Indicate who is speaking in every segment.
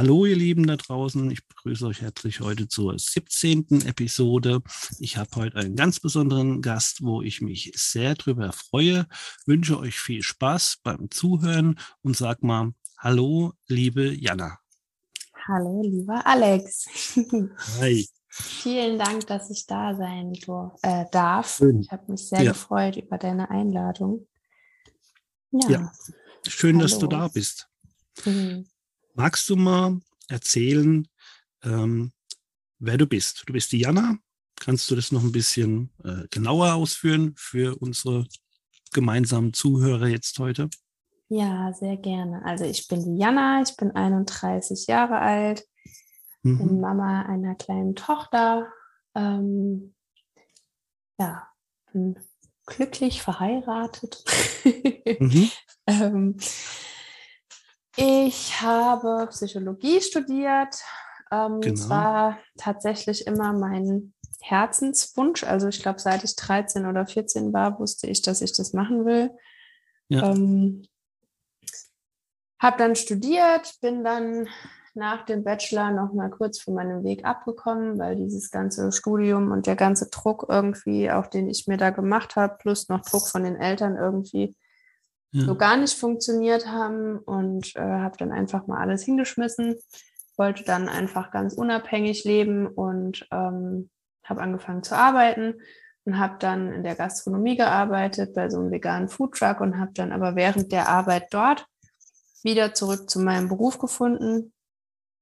Speaker 1: Hallo ihr Lieben da draußen, ich begrüße euch herzlich heute zur 17. Episode. Ich habe heute einen ganz besonderen Gast, wo ich mich sehr drüber freue. Wünsche euch viel Spaß beim Zuhören und sag mal Hallo, liebe Jana.
Speaker 2: Hallo, lieber Alex.
Speaker 1: Hi.
Speaker 2: Vielen Dank, dass ich da sein äh, darf. Schön. Ich habe mich sehr ja. gefreut über deine Einladung.
Speaker 1: Ja. ja. Schön, Hallo. dass du da bist. Mhm. Magst du mal erzählen, ähm, wer du bist? Du bist die Jana. Kannst du das noch ein bisschen äh, genauer ausführen für unsere gemeinsamen Zuhörer jetzt heute?
Speaker 2: Ja, sehr gerne. Also ich bin die Jana, ich bin 31 Jahre alt, mhm. bin Mama einer kleinen Tochter. Ähm, ja, bin glücklich verheiratet. Mhm. ähm, ich habe Psychologie studiert. Ähm, genau. Das war tatsächlich immer mein Herzenswunsch. Also ich glaube, seit ich 13 oder 14 war, wusste ich, dass ich das machen will. Ja. Ähm, habe dann studiert, bin dann nach dem Bachelor noch mal kurz von meinem Weg abgekommen, weil dieses ganze Studium und der ganze Druck irgendwie, auch den ich mir da gemacht habe, plus noch Druck von den Eltern irgendwie ja. so gar nicht funktioniert haben und äh, habe dann einfach mal alles hingeschmissen, wollte dann einfach ganz unabhängig leben und ähm, habe angefangen zu arbeiten und habe dann in der Gastronomie gearbeitet bei so einem veganen Foodtruck und habe dann aber während der Arbeit dort wieder zurück zu meinem Beruf gefunden.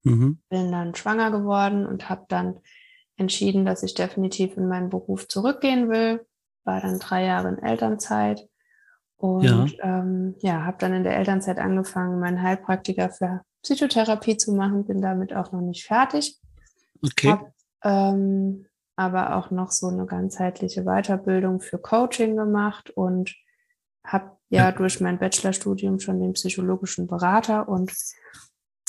Speaker 2: Mhm. Bin dann schwanger geworden und habe dann entschieden, dass ich definitiv in meinen Beruf zurückgehen will. War dann drei Jahre in Elternzeit und ja, ähm, ja habe dann in der Elternzeit angefangen, meinen Heilpraktiker für Psychotherapie zu machen, bin damit auch noch nicht fertig.
Speaker 1: Okay.
Speaker 2: Hab, ähm, aber auch noch so eine ganzheitliche Weiterbildung für Coaching gemacht und habe ja, ja durch mein Bachelorstudium schon den psychologischen Berater und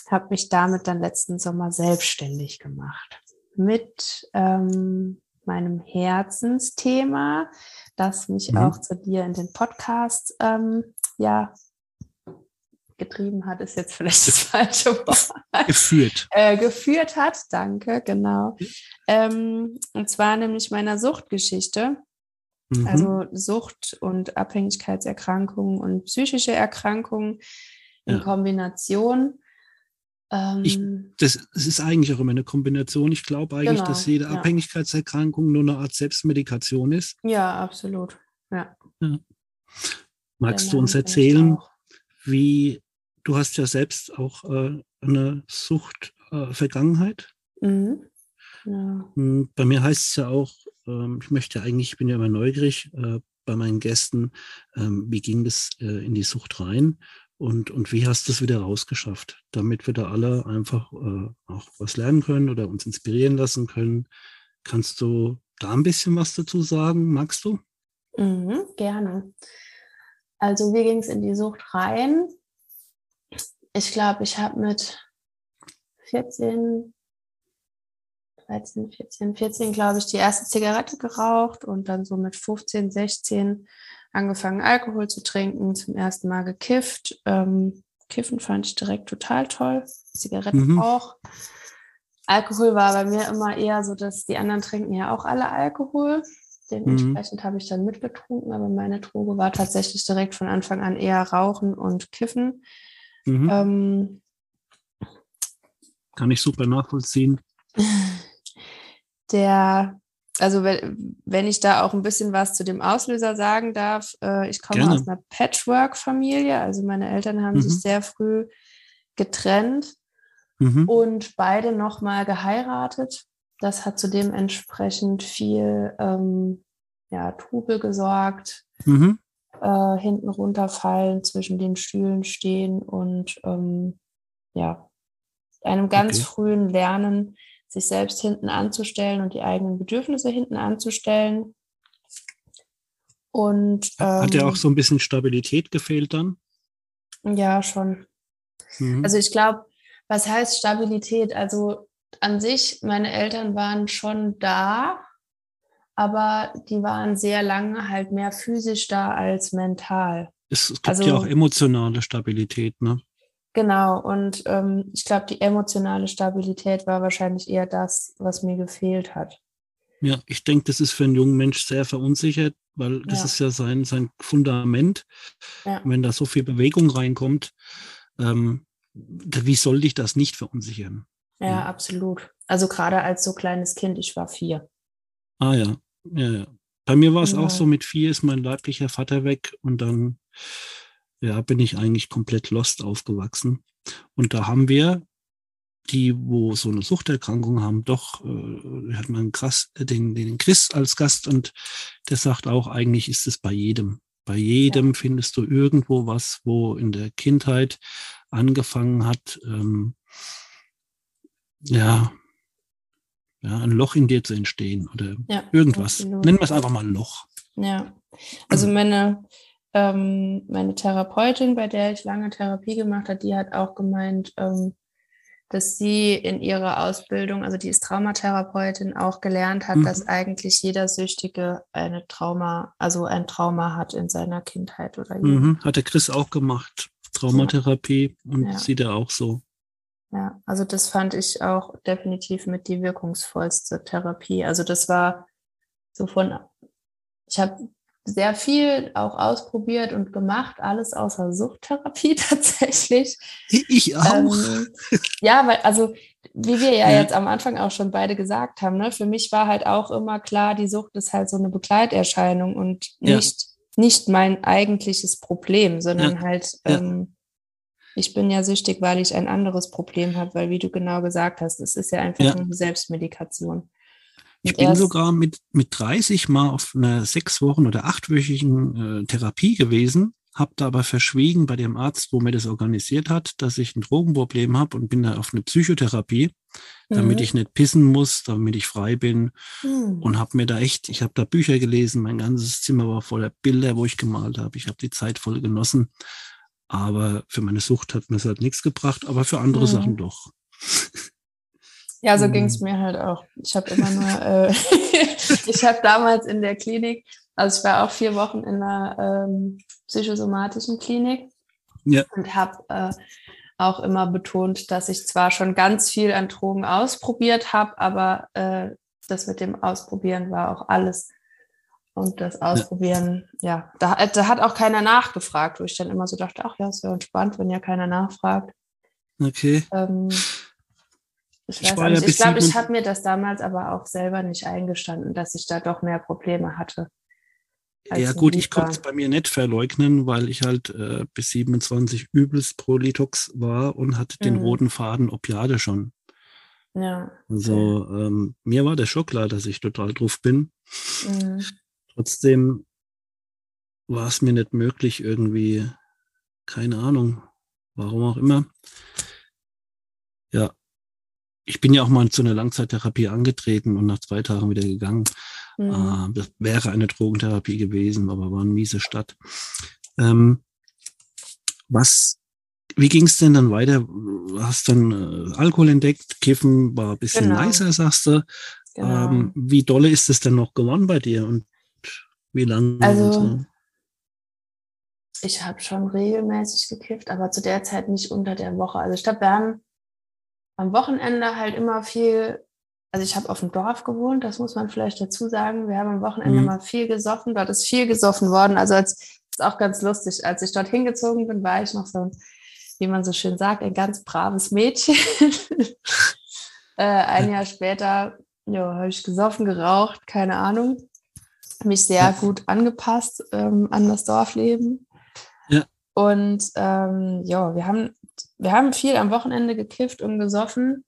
Speaker 2: habe mich damit dann letzten Sommer selbstständig gemacht mit ähm, meinem Herzensthema, das mich mhm. auch zu dir in den Podcast ähm, ja getrieben hat, ist jetzt vielleicht das falsche Wort.
Speaker 1: Geführt.
Speaker 2: Äh, geführt hat, danke, genau. Mhm. Ähm, und zwar nämlich meiner Suchtgeschichte. Mhm. Also Sucht und Abhängigkeitserkrankungen und psychische Erkrankungen in ja. Kombination.
Speaker 1: Ich, ähm. das, das, ist eigentlich auch immer eine Kombination. Ich glaube eigentlich, genau, dass jede ja. Abhängigkeitserkrankung nur eine Art Selbstmedikation ist.
Speaker 2: Ja, absolut. Ja. ja.
Speaker 1: Magst ja, du uns erzählen, wie du hast ja selbst auch äh, eine Suchtvergangenheit? Äh, mhm. Ja. Hm, bei mir heißt es ja auch, äh, ich möchte eigentlich, ich bin ja immer neugierig äh, bei meinen Gästen, ähm, wie ging das äh, in die Sucht rein? Und, und wie hast du es wieder rausgeschafft, damit wir da alle einfach äh, auch was lernen können oder uns inspirieren lassen können? Kannst du da ein bisschen was dazu sagen? Magst du?
Speaker 2: Mhm, gerne. Also wie ging es in die Sucht rein? Ich glaube, ich habe mit 14, 13, 14, 14, glaube ich, die erste Zigarette geraucht und dann so mit 15, 16 angefangen, Alkohol zu trinken, zum ersten Mal gekifft. Ähm, Kiffen fand ich direkt total toll. Zigaretten mhm. auch. Alkohol war bei mir immer eher so, dass die anderen trinken ja auch alle Alkohol. Dementsprechend mhm. habe ich dann mitgetrunken, aber meine Droge war tatsächlich direkt von Anfang an eher Rauchen und Kiffen. Mhm. Ähm,
Speaker 1: Kann ich super nachvollziehen.
Speaker 2: Der also wenn ich da auch ein bisschen was zu dem Auslöser sagen darf, äh, ich komme Gerne. aus einer Patchwork-Familie, also meine Eltern haben mhm. sich sehr früh getrennt mhm. und beide nochmal geheiratet. Das hat zu dementsprechend viel ähm, ja, Trubel gesorgt. Mhm. äh, hinten runterfallen, zwischen den Stühlen stehen und ähm, ja, einem ganz okay. frühen Lernen, sich selbst hinten anzustellen und die eigenen Bedürfnisse hinten anzustellen. Und
Speaker 1: ähm, hat ja auch so ein bisschen Stabilität gefehlt dann?
Speaker 2: Ja, schon. Mhm. Also ich glaube, was heißt Stabilität? Also an sich, meine Eltern waren schon da, aber die waren sehr lange halt mehr physisch da als mental.
Speaker 1: Es, gibt also, ja auch emotionale Stabilität, ne?
Speaker 2: Genau, und ähm, ich glaube, die emotionale Stabilität war wahrscheinlich eher das, was mir gefehlt hat.
Speaker 1: Ja, ich denke, das ist für einen jungen Mensch sehr verunsichert, weil das ja. ist ja sein, sein Fundament. Ja. Wenn da so viel Bewegung reinkommt, ähm, wie soll dich das nicht verunsichern?
Speaker 2: Ja, ja, absolut. Also gerade als so kleines Kind, ich war vier.
Speaker 1: Ah ja, ja, ja. Bei mir war es auch so, mit vier ist mein leiblicher Vater weg und dann ja, bin ich eigentlich komplett lost aufgewachsen. Und da haben wir die, wo so eine Suchterkrankung haben, doch, äh, hat man krass den, den Chris als Gast und der sagt auch, eigentlich ist es bei jedem. Bei jedem ja. findest du irgendwo was, wo in der Kindheit angefangen hat, ähm, ja, ja, ein Loch in dir zu entstehen oder ja, irgendwas. Absolut. Nennen wir es einfach mal ein Loch.
Speaker 2: Ja, also meine, ähm, meine Therapeutin, bei der ich lange Therapie gemacht habe, die hat auch gemeint, ähm, dass sie in ihrer Ausbildung, also die ist Traumatherapeutin, auch gelernt hat, mhm. dass eigentlich jeder Süchtige eine Trauma, also ein Trauma hat in seiner Kindheit oder
Speaker 1: mhm. Hat der Chris auch gemacht, Traumatherapie ja. und ja. sieht er auch so.
Speaker 2: Ja, also das fand ich auch definitiv mit die wirkungsvollste Therapie. Also das war so von, ich habe sehr viel auch ausprobiert und gemacht, alles außer Suchttherapie tatsächlich.
Speaker 1: Ich auch. Ähm,
Speaker 2: ja, weil, also wie wir ja, ja, jetzt am Anfang auch schon beide gesagt haben, ne, für mich war halt auch immer klar, die Sucht ist halt so eine Begleiterscheinung und nicht, ja. nicht mein eigentliches Problem, sondern ja. halt ähm, ich bin ja süchtig, weil ich ein anderes Problem habe, weil wie du genau gesagt hast, es ist ja einfach ja. eine Selbstmedikation.
Speaker 1: Ich bin sogar mit, mit 30 mal auf einer sechs Wochen oder achtwöchigen äh, Therapie gewesen, habe da aber verschwiegen bei dem Arzt, wo mir das organisiert hat, dass ich ein Drogenproblem habe und bin da auf eine Psychotherapie, damit mhm. ich nicht pissen muss, damit ich frei bin mhm. und habe mir da echt, ich habe da Bücher gelesen, mein ganzes Zimmer war voller Bilder, wo ich gemalt habe, ich habe die Zeit voll genossen aber für meine Sucht hat mir es halt nichts gebracht, aber für andere mhm. Sachen doch.
Speaker 2: Ja, so ging es mhm. mir halt auch. Ich habe immer nur, äh, ich habe damals in der Klinik, also ich war auch vier Wochen in einer ähm, psychosomatischen Klinik ja. und habe äh, auch immer betont, dass ich zwar schon ganz viel an Drogen ausprobiert habe, aber äh, das mit dem Ausprobieren war auch alles und das Ausprobieren, ja, ja da, da, hat auch keiner nachgefragt, wo ich dann immer so dachte, ach ja, ist ja entspannt, wenn ja keiner nachfragt.
Speaker 1: Okay.
Speaker 2: Ähm, ich, ich, ja ich glaube, ich habe mir das damals aber auch selber nicht eingestanden, dass ich da doch mehr Probleme hatte.
Speaker 1: Ja gut, ich konnte es bei mir nicht verleugnen, weil ich halt äh, bis 27 übelst pro Litox war und hatte mhm. den roten Faden Opiade schon.
Speaker 2: Ja.
Speaker 1: Also ähm, mir war der Schock klar, dass ich total drauf bin. Mhm. Trotzdem war es mir nicht möglich, irgendwie, keine Ahnung, warum auch immer. Ja, ich bin ja auch mal zu einer Langzeittherapie angetreten und nach zwei Tagen wieder gegangen. Mhm. Äh, das wäre eine Drogentherapie gewesen, aber war eine miese Stadt. Ähm, was, wie ging es denn dann weiter? Du hast dann äh, Alkohol entdeckt, Kiffen war ein bisschen genau. nicer, sagst du. Genau. Ähm, wie dolle ist es denn noch geworden bei dir? Und wie lange?
Speaker 2: Also, so? ich habe schon regelmäßig gekifft, aber zu der Zeit nicht unter der Woche. Also ich glaube, wir haben am Wochenende halt immer viel, also ich habe auf dem Dorf gewohnt, das muss man vielleicht dazu sagen. Wir haben am Wochenende mhm. mal viel gesoffen, dort ist viel gesoffen worden. Also als, ist auch ganz lustig. Als ich dort hingezogen bin, war ich noch so, wie man so schön sagt, ein ganz braves Mädchen. äh, ein Jahr später ja, habe ich gesoffen, geraucht, keine Ahnung mich sehr gut angepasst ähm, an das Dorfleben.
Speaker 1: Ja.
Speaker 2: Und ähm, ja, wir haben, wir haben viel am Wochenende gekifft und gesoffen,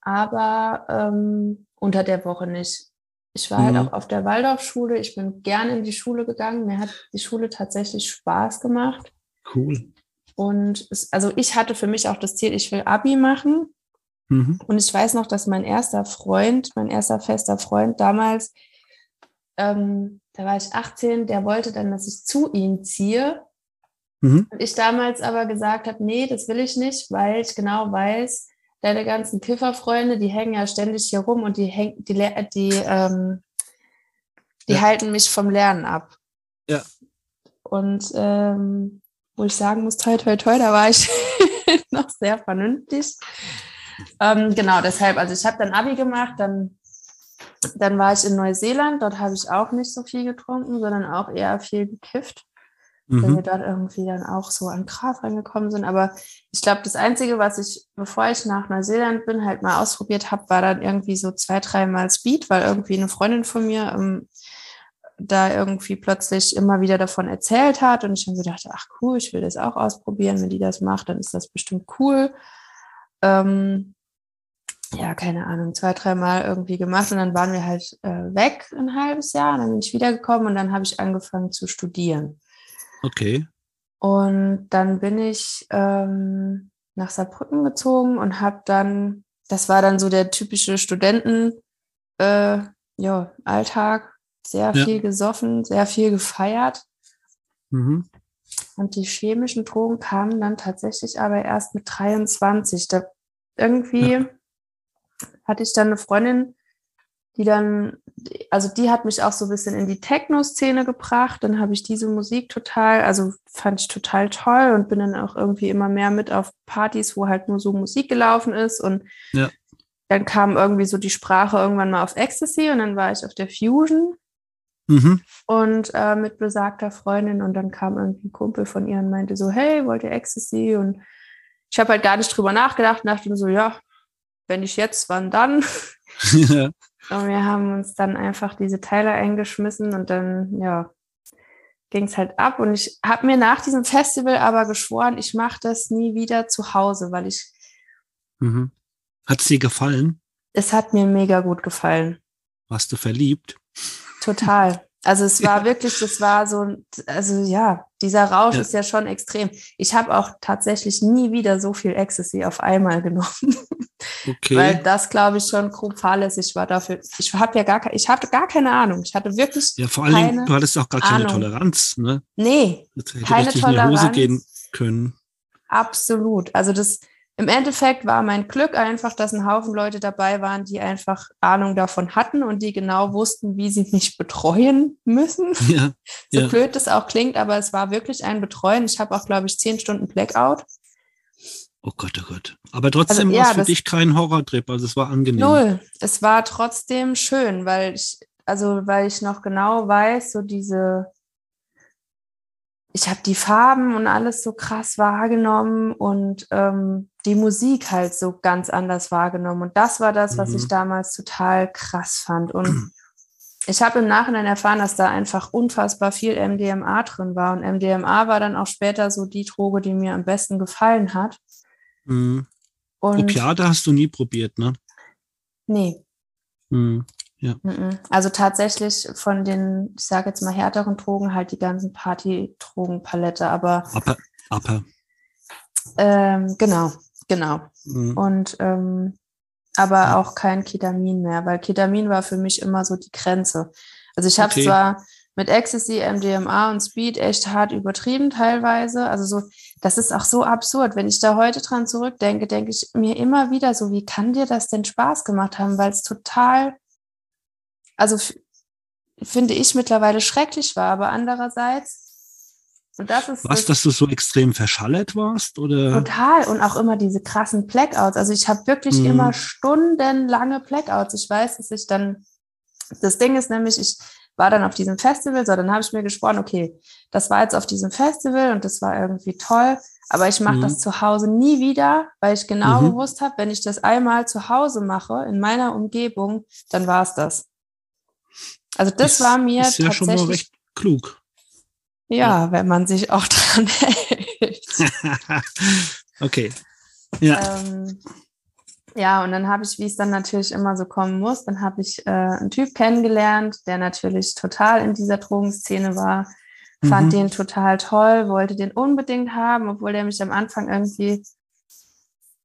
Speaker 2: aber ähm, unter der Woche nicht. Ich war halt mhm. halt auch auf der Waldorfschule. Ich bin gerne in die Schule gegangen. Mir hat die Schule tatsächlich Spaß gemacht.
Speaker 1: Cool.
Speaker 2: Und es, also ich hatte für mich auch das Ziel, ich will Abi machen. Mhm. Und ich weiß noch, dass mein erster Freund, mein erster fester Freund damals, ähm, da war ich 18, der wollte dann, dass ich zu ihm ziehe. Mhm. Und ich damals aber gesagt habe, nee, das will ich nicht, weil ich genau weiß, deine ganzen Kifferfreunde, die hängen ja ständig hier rum und die hängen, die, die, ähm, die ja. halten mich vom Lernen ab.
Speaker 1: Ja.
Speaker 2: Und ähm, wo ich sagen muss, toi, toi, toi, da war ich noch sehr vernünftig. Ähm, genau, deshalb, also ich habe dann Abi gemacht, dann, dann war ich in Neuseeland, dort habe ich auch nicht so viel getrunken, sondern auch eher viel gekifft mhm. weil wir dort irgendwie dann auch so an Gras reingekommen sind. Aber ich glaube, das Einzige, was ich, bevor ich nach Neuseeland bin, halt mal ausprobiert habe, war dann irgendwie so zwei, dreimal Speed, weil irgendwie eine Freundin von mir ähm, da irgendwie plötzlich immer wieder davon erzählt hat und ich dann gedacht, ach cool, ich will das auch ausprobieren. Wenn die das macht, dann ist das bestimmt cool. Ähm, ja, keine Ahnung, zwei, dreimal irgendwie gemacht und dann waren wir halt äh, weg ein halbes Jahr und dann bin ich wiedergekommen und dann habe ich angefangen zu studieren.
Speaker 1: Okay.
Speaker 2: Und dann bin ich ähm, nach Saarbrücken gezogen und habe dann, das war dann so der typische Studenten, äh, ja, Alltag, sehr ja. viel gesoffen, sehr viel gefeiert. Mhm. Und die chemischen Drogen kamen dann tatsächlich aber erst mit 23. Da irgendwie ja. hatte ich dann eine Freundin, die dann, also die hat mich auch so ein bisschen in die Techno-Szene gebracht. Dann habe ich diese Musik total, also fand ich total toll und bin dann auch irgendwie immer mehr mit auf Partys, wo halt nur so Musik gelaufen ist. Und ja. dann kam irgendwie so die Sprache irgendwann mal auf Ecstasy und dann war ich auf der Fusion. Mhm. Und äh, mit besagter Freundin und dann kam irgendwie ein Kumpel von ihr und meinte so, hey, wollt ihr Ecstasy? Und ich habe halt gar nicht drüber nachgedacht und dachte mir so, ja, wenn ich jetzt, wann dann? Ja. Und wir haben uns dann einfach diese Teile eingeschmissen und dann, ja, ging es halt ab. Und ich habe mir nach diesem Festival aber geschworen, ich mache das nie wieder zu Hause, weil ich.
Speaker 1: Mhm. Hat es dir gefallen?
Speaker 2: Es hat mir mega gut gefallen.
Speaker 1: Warst du verliebt?
Speaker 2: Total. Also es war wirklich, das war so, also ja, dieser Rausch ja. ist ja schon extrem. Ich habe auch tatsächlich nie wieder so viel Ecstasy auf einmal genommen. Okay. Weil das, glaube ich, schon grob fahrlässig war dafür. Ich habe ja gar, ich hatte gar keine Ahnung. Ich hatte wirklich.
Speaker 1: Ja, vor allen Dingen, du hattest auch gar keine Ahnung. Toleranz, ne?
Speaker 2: Nee. keine Toleranz. In die Hose
Speaker 1: gehen können.
Speaker 2: Absolut. Also das, im Endeffekt war mein Glück einfach, dass ein Haufen Leute dabei waren, die einfach Ahnung davon hatten und die genau wussten, wie sie mich betreuen müssen. Ja, so ja. blöd das auch klingt, aber es war wirklich ein Betreuen. Ich habe auch, glaube ich, zehn Stunden Blackout.
Speaker 1: Oh Gott, oh Gott. Aber trotzdem also, ja, war es für dich kein Horrortrip, also es war angenehm.
Speaker 2: Null. Es war trotzdem schön, weil ich, also weil ich noch genau weiß, so diese, ich habe die Farben und alles so krass wahrgenommen und ähm, die Musik halt so ganz anders wahrgenommen. Und das war das, was mhm. ich damals total krass fand. Und ich habe im Nachhinein erfahren, dass da einfach unfassbar viel MDMA drin war. Und MDMA war dann auch später so die Droge, die mir am besten gefallen hat.
Speaker 1: Mhm. Und Opiate hast du nie probiert, ne?
Speaker 2: Nee.
Speaker 1: Mhm. Ja.
Speaker 2: Also tatsächlich von den, ich sage jetzt mal härteren Drogen, halt die ganzen Party-Drogenpalette, aber.
Speaker 1: Upper. Upper.
Speaker 2: Ähm, genau, genau. Mhm. Und ähm, aber ja. auch kein Ketamin mehr, weil Ketamin war für mich immer so die Grenze. Also ich habe okay. zwar mit Ecstasy, MDMA und Speed echt hart übertrieben teilweise. Also so, das ist auch so absurd. Wenn ich da heute dran zurückdenke, denke ich mir immer wieder so, wie kann dir das denn Spaß gemacht haben? Weil es total, also finde ich mittlerweile schrecklich war, aber andererseits
Speaker 1: das ist Was, dass du so extrem verschallert warst? Oder?
Speaker 2: Total. Und auch immer diese krassen Blackouts. Also ich habe wirklich mhm. immer stundenlange Blackouts. Ich weiß, dass ich dann, das Ding ist nämlich, ich war dann auf diesem Festival, so dann habe ich mir gesprochen, okay, das war jetzt auf diesem Festival und das war irgendwie toll, aber ich mache mhm. das zu Hause nie wieder, weil ich genau mhm. gewusst habe, wenn ich das einmal zu Hause mache, in meiner Umgebung, dann war es das. Also das, das war mir ist ja tatsächlich schon mal recht
Speaker 1: klug.
Speaker 2: Ja, ja, wenn man sich auch dran hält.
Speaker 1: okay. Ja. Ähm,
Speaker 2: Ja, und dann habe ich, wie es dann natürlich immer so kommen muss, dann habe ich äh, einen Typ kennengelernt, der natürlich total in dieser Drogenszene war, fand mhm. den total toll, wollte den unbedingt haben, obwohl der mich am Anfang irgendwie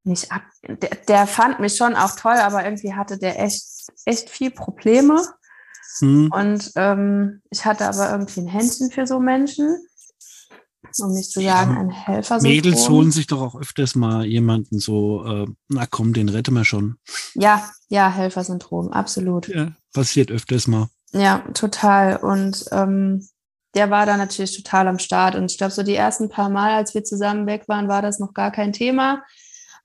Speaker 2: nicht ab. Der, der fand mich schon auch toll, aber irgendwie hatte der echt, echt viel Probleme. Mhm. Und ähm, ich hatte aber irgendwie ein Händchen für so Menschen um nicht zu sagen, ja, ein Helfer.
Speaker 1: Mädels holen sich doch auch öfters mal jemanden so, äh, na komm, den retten wir schon.
Speaker 2: Ja, ja, Helfersyndrom, absolut.
Speaker 1: Ja, passiert öfters mal.
Speaker 2: Ja, total. Und ähm, der war da natürlich total am Start. Und ich glaube, so die ersten paar Mal, als wir zusammen weg waren, war das noch gar kein Thema.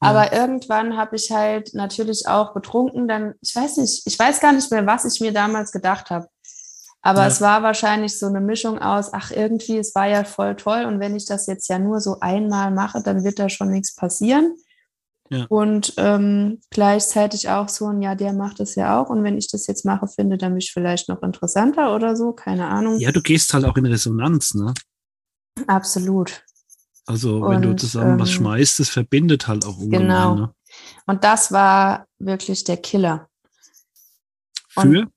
Speaker 2: Aber ja. irgendwann habe ich halt natürlich auch betrunken, dann, ich weiß nicht, ich weiß gar nicht mehr, was ich mir damals gedacht habe. Aber ja. es war wahrscheinlich so eine Mischung aus, ach, irgendwie, es war ja voll toll und wenn ich das jetzt ja nur so einmal mache, dann wird da schon nichts passieren. Ja. Und ähm, gleichzeitig auch so ein, ja, der macht das ja auch und wenn ich das jetzt mache, findet er mich vielleicht noch interessanter oder so, keine Ahnung.
Speaker 1: Ja, du gehst halt auch in Resonanz, ne?
Speaker 2: Absolut.
Speaker 1: Also wenn und, du zusammen ähm, was schmeißt, das verbindet halt auch
Speaker 2: ungemein. Genau. Ne? Und das war wirklich der Killer.
Speaker 1: Für? Und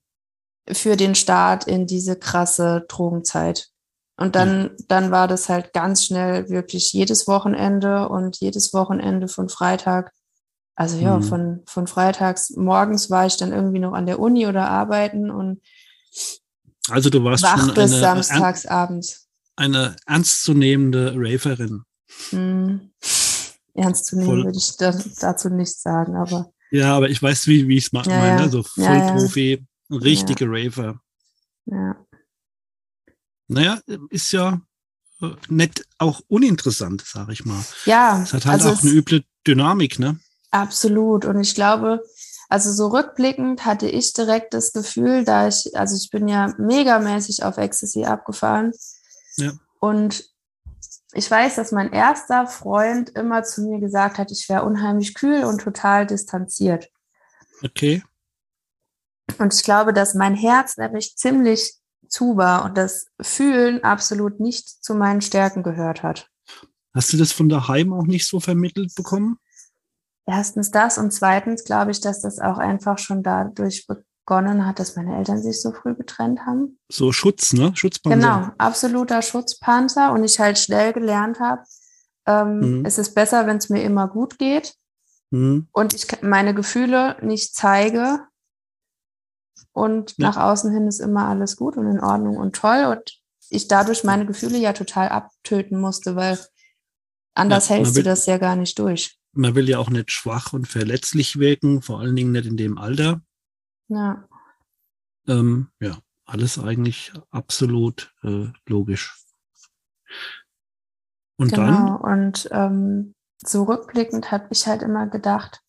Speaker 2: für den Start in diese krasse Drogenzeit. Und dann, ja. dann war das halt ganz schnell wirklich jedes Wochenende und jedes Wochenende von Freitag. Also ja, mhm. von, von freitags morgens war ich dann irgendwie noch an der Uni oder arbeiten und
Speaker 1: also du warst
Speaker 2: wach bis eine, samstags abends.
Speaker 1: Eine ernstzunehmende Raverin.
Speaker 2: Mhm. Ernstzunehmen würde ich da, dazu nicht sagen, aber.
Speaker 1: Ja, aber ich weiß, wie, wie ich es mache. Ja, meine, ja. Also Vollprofi. Ja, Richtige. Raver.
Speaker 2: Ja.
Speaker 1: Naja, ist ja äh, nett, auch uninteressant, sage ich mal.
Speaker 2: Ja.
Speaker 1: Es hat halt also auch eine üble Dynamik, ne?
Speaker 2: Absolut. Und ich glaube, also so rückblickend hatte ich direkt das Gefühl, da ich, also ich bin ja megamäßig auf Ecstasy abgefahren.
Speaker 1: Ja.
Speaker 2: Und ich weiß, dass mein erster Freund immer zu mir gesagt hat, ich wäre unheimlich kühl und total distanziert.
Speaker 1: Okay.
Speaker 2: Und ich glaube, dass mein Herz nämlich ziemlich zu war und das Fühlen absolut nicht zu meinen Stärken gehört hat.
Speaker 1: Hast du das von daheim auch nicht so vermittelt bekommen?
Speaker 2: Erstens das und zweitens glaube ich, dass das auch einfach schon dadurch begonnen hat, dass meine Eltern sich so früh getrennt haben.
Speaker 1: So Schutz, ne? Schutzpanzer.
Speaker 2: Genau, absoluter Schutzpanzer und ich halt schnell gelernt habe, ähm, mhm. es ist besser, wenn es mir immer gut geht mhm. und ich meine Gefühle nicht zeige, und ja. nach außen hin ist immer alles gut und in Ordnung und toll und ich dadurch meine Gefühle ja total abtöten musste, weil anders ja, hältst will, du das ja gar nicht durch.
Speaker 1: Man will ja auch nicht schwach und verletzlich wirken, vor allen Dingen nicht in dem Alter.
Speaker 2: Ja.
Speaker 1: Ähm, ja, alles eigentlich absolut äh, logisch. Und genau, dann?
Speaker 2: Und ähm, so rückblickend habe ich halt immer gedacht,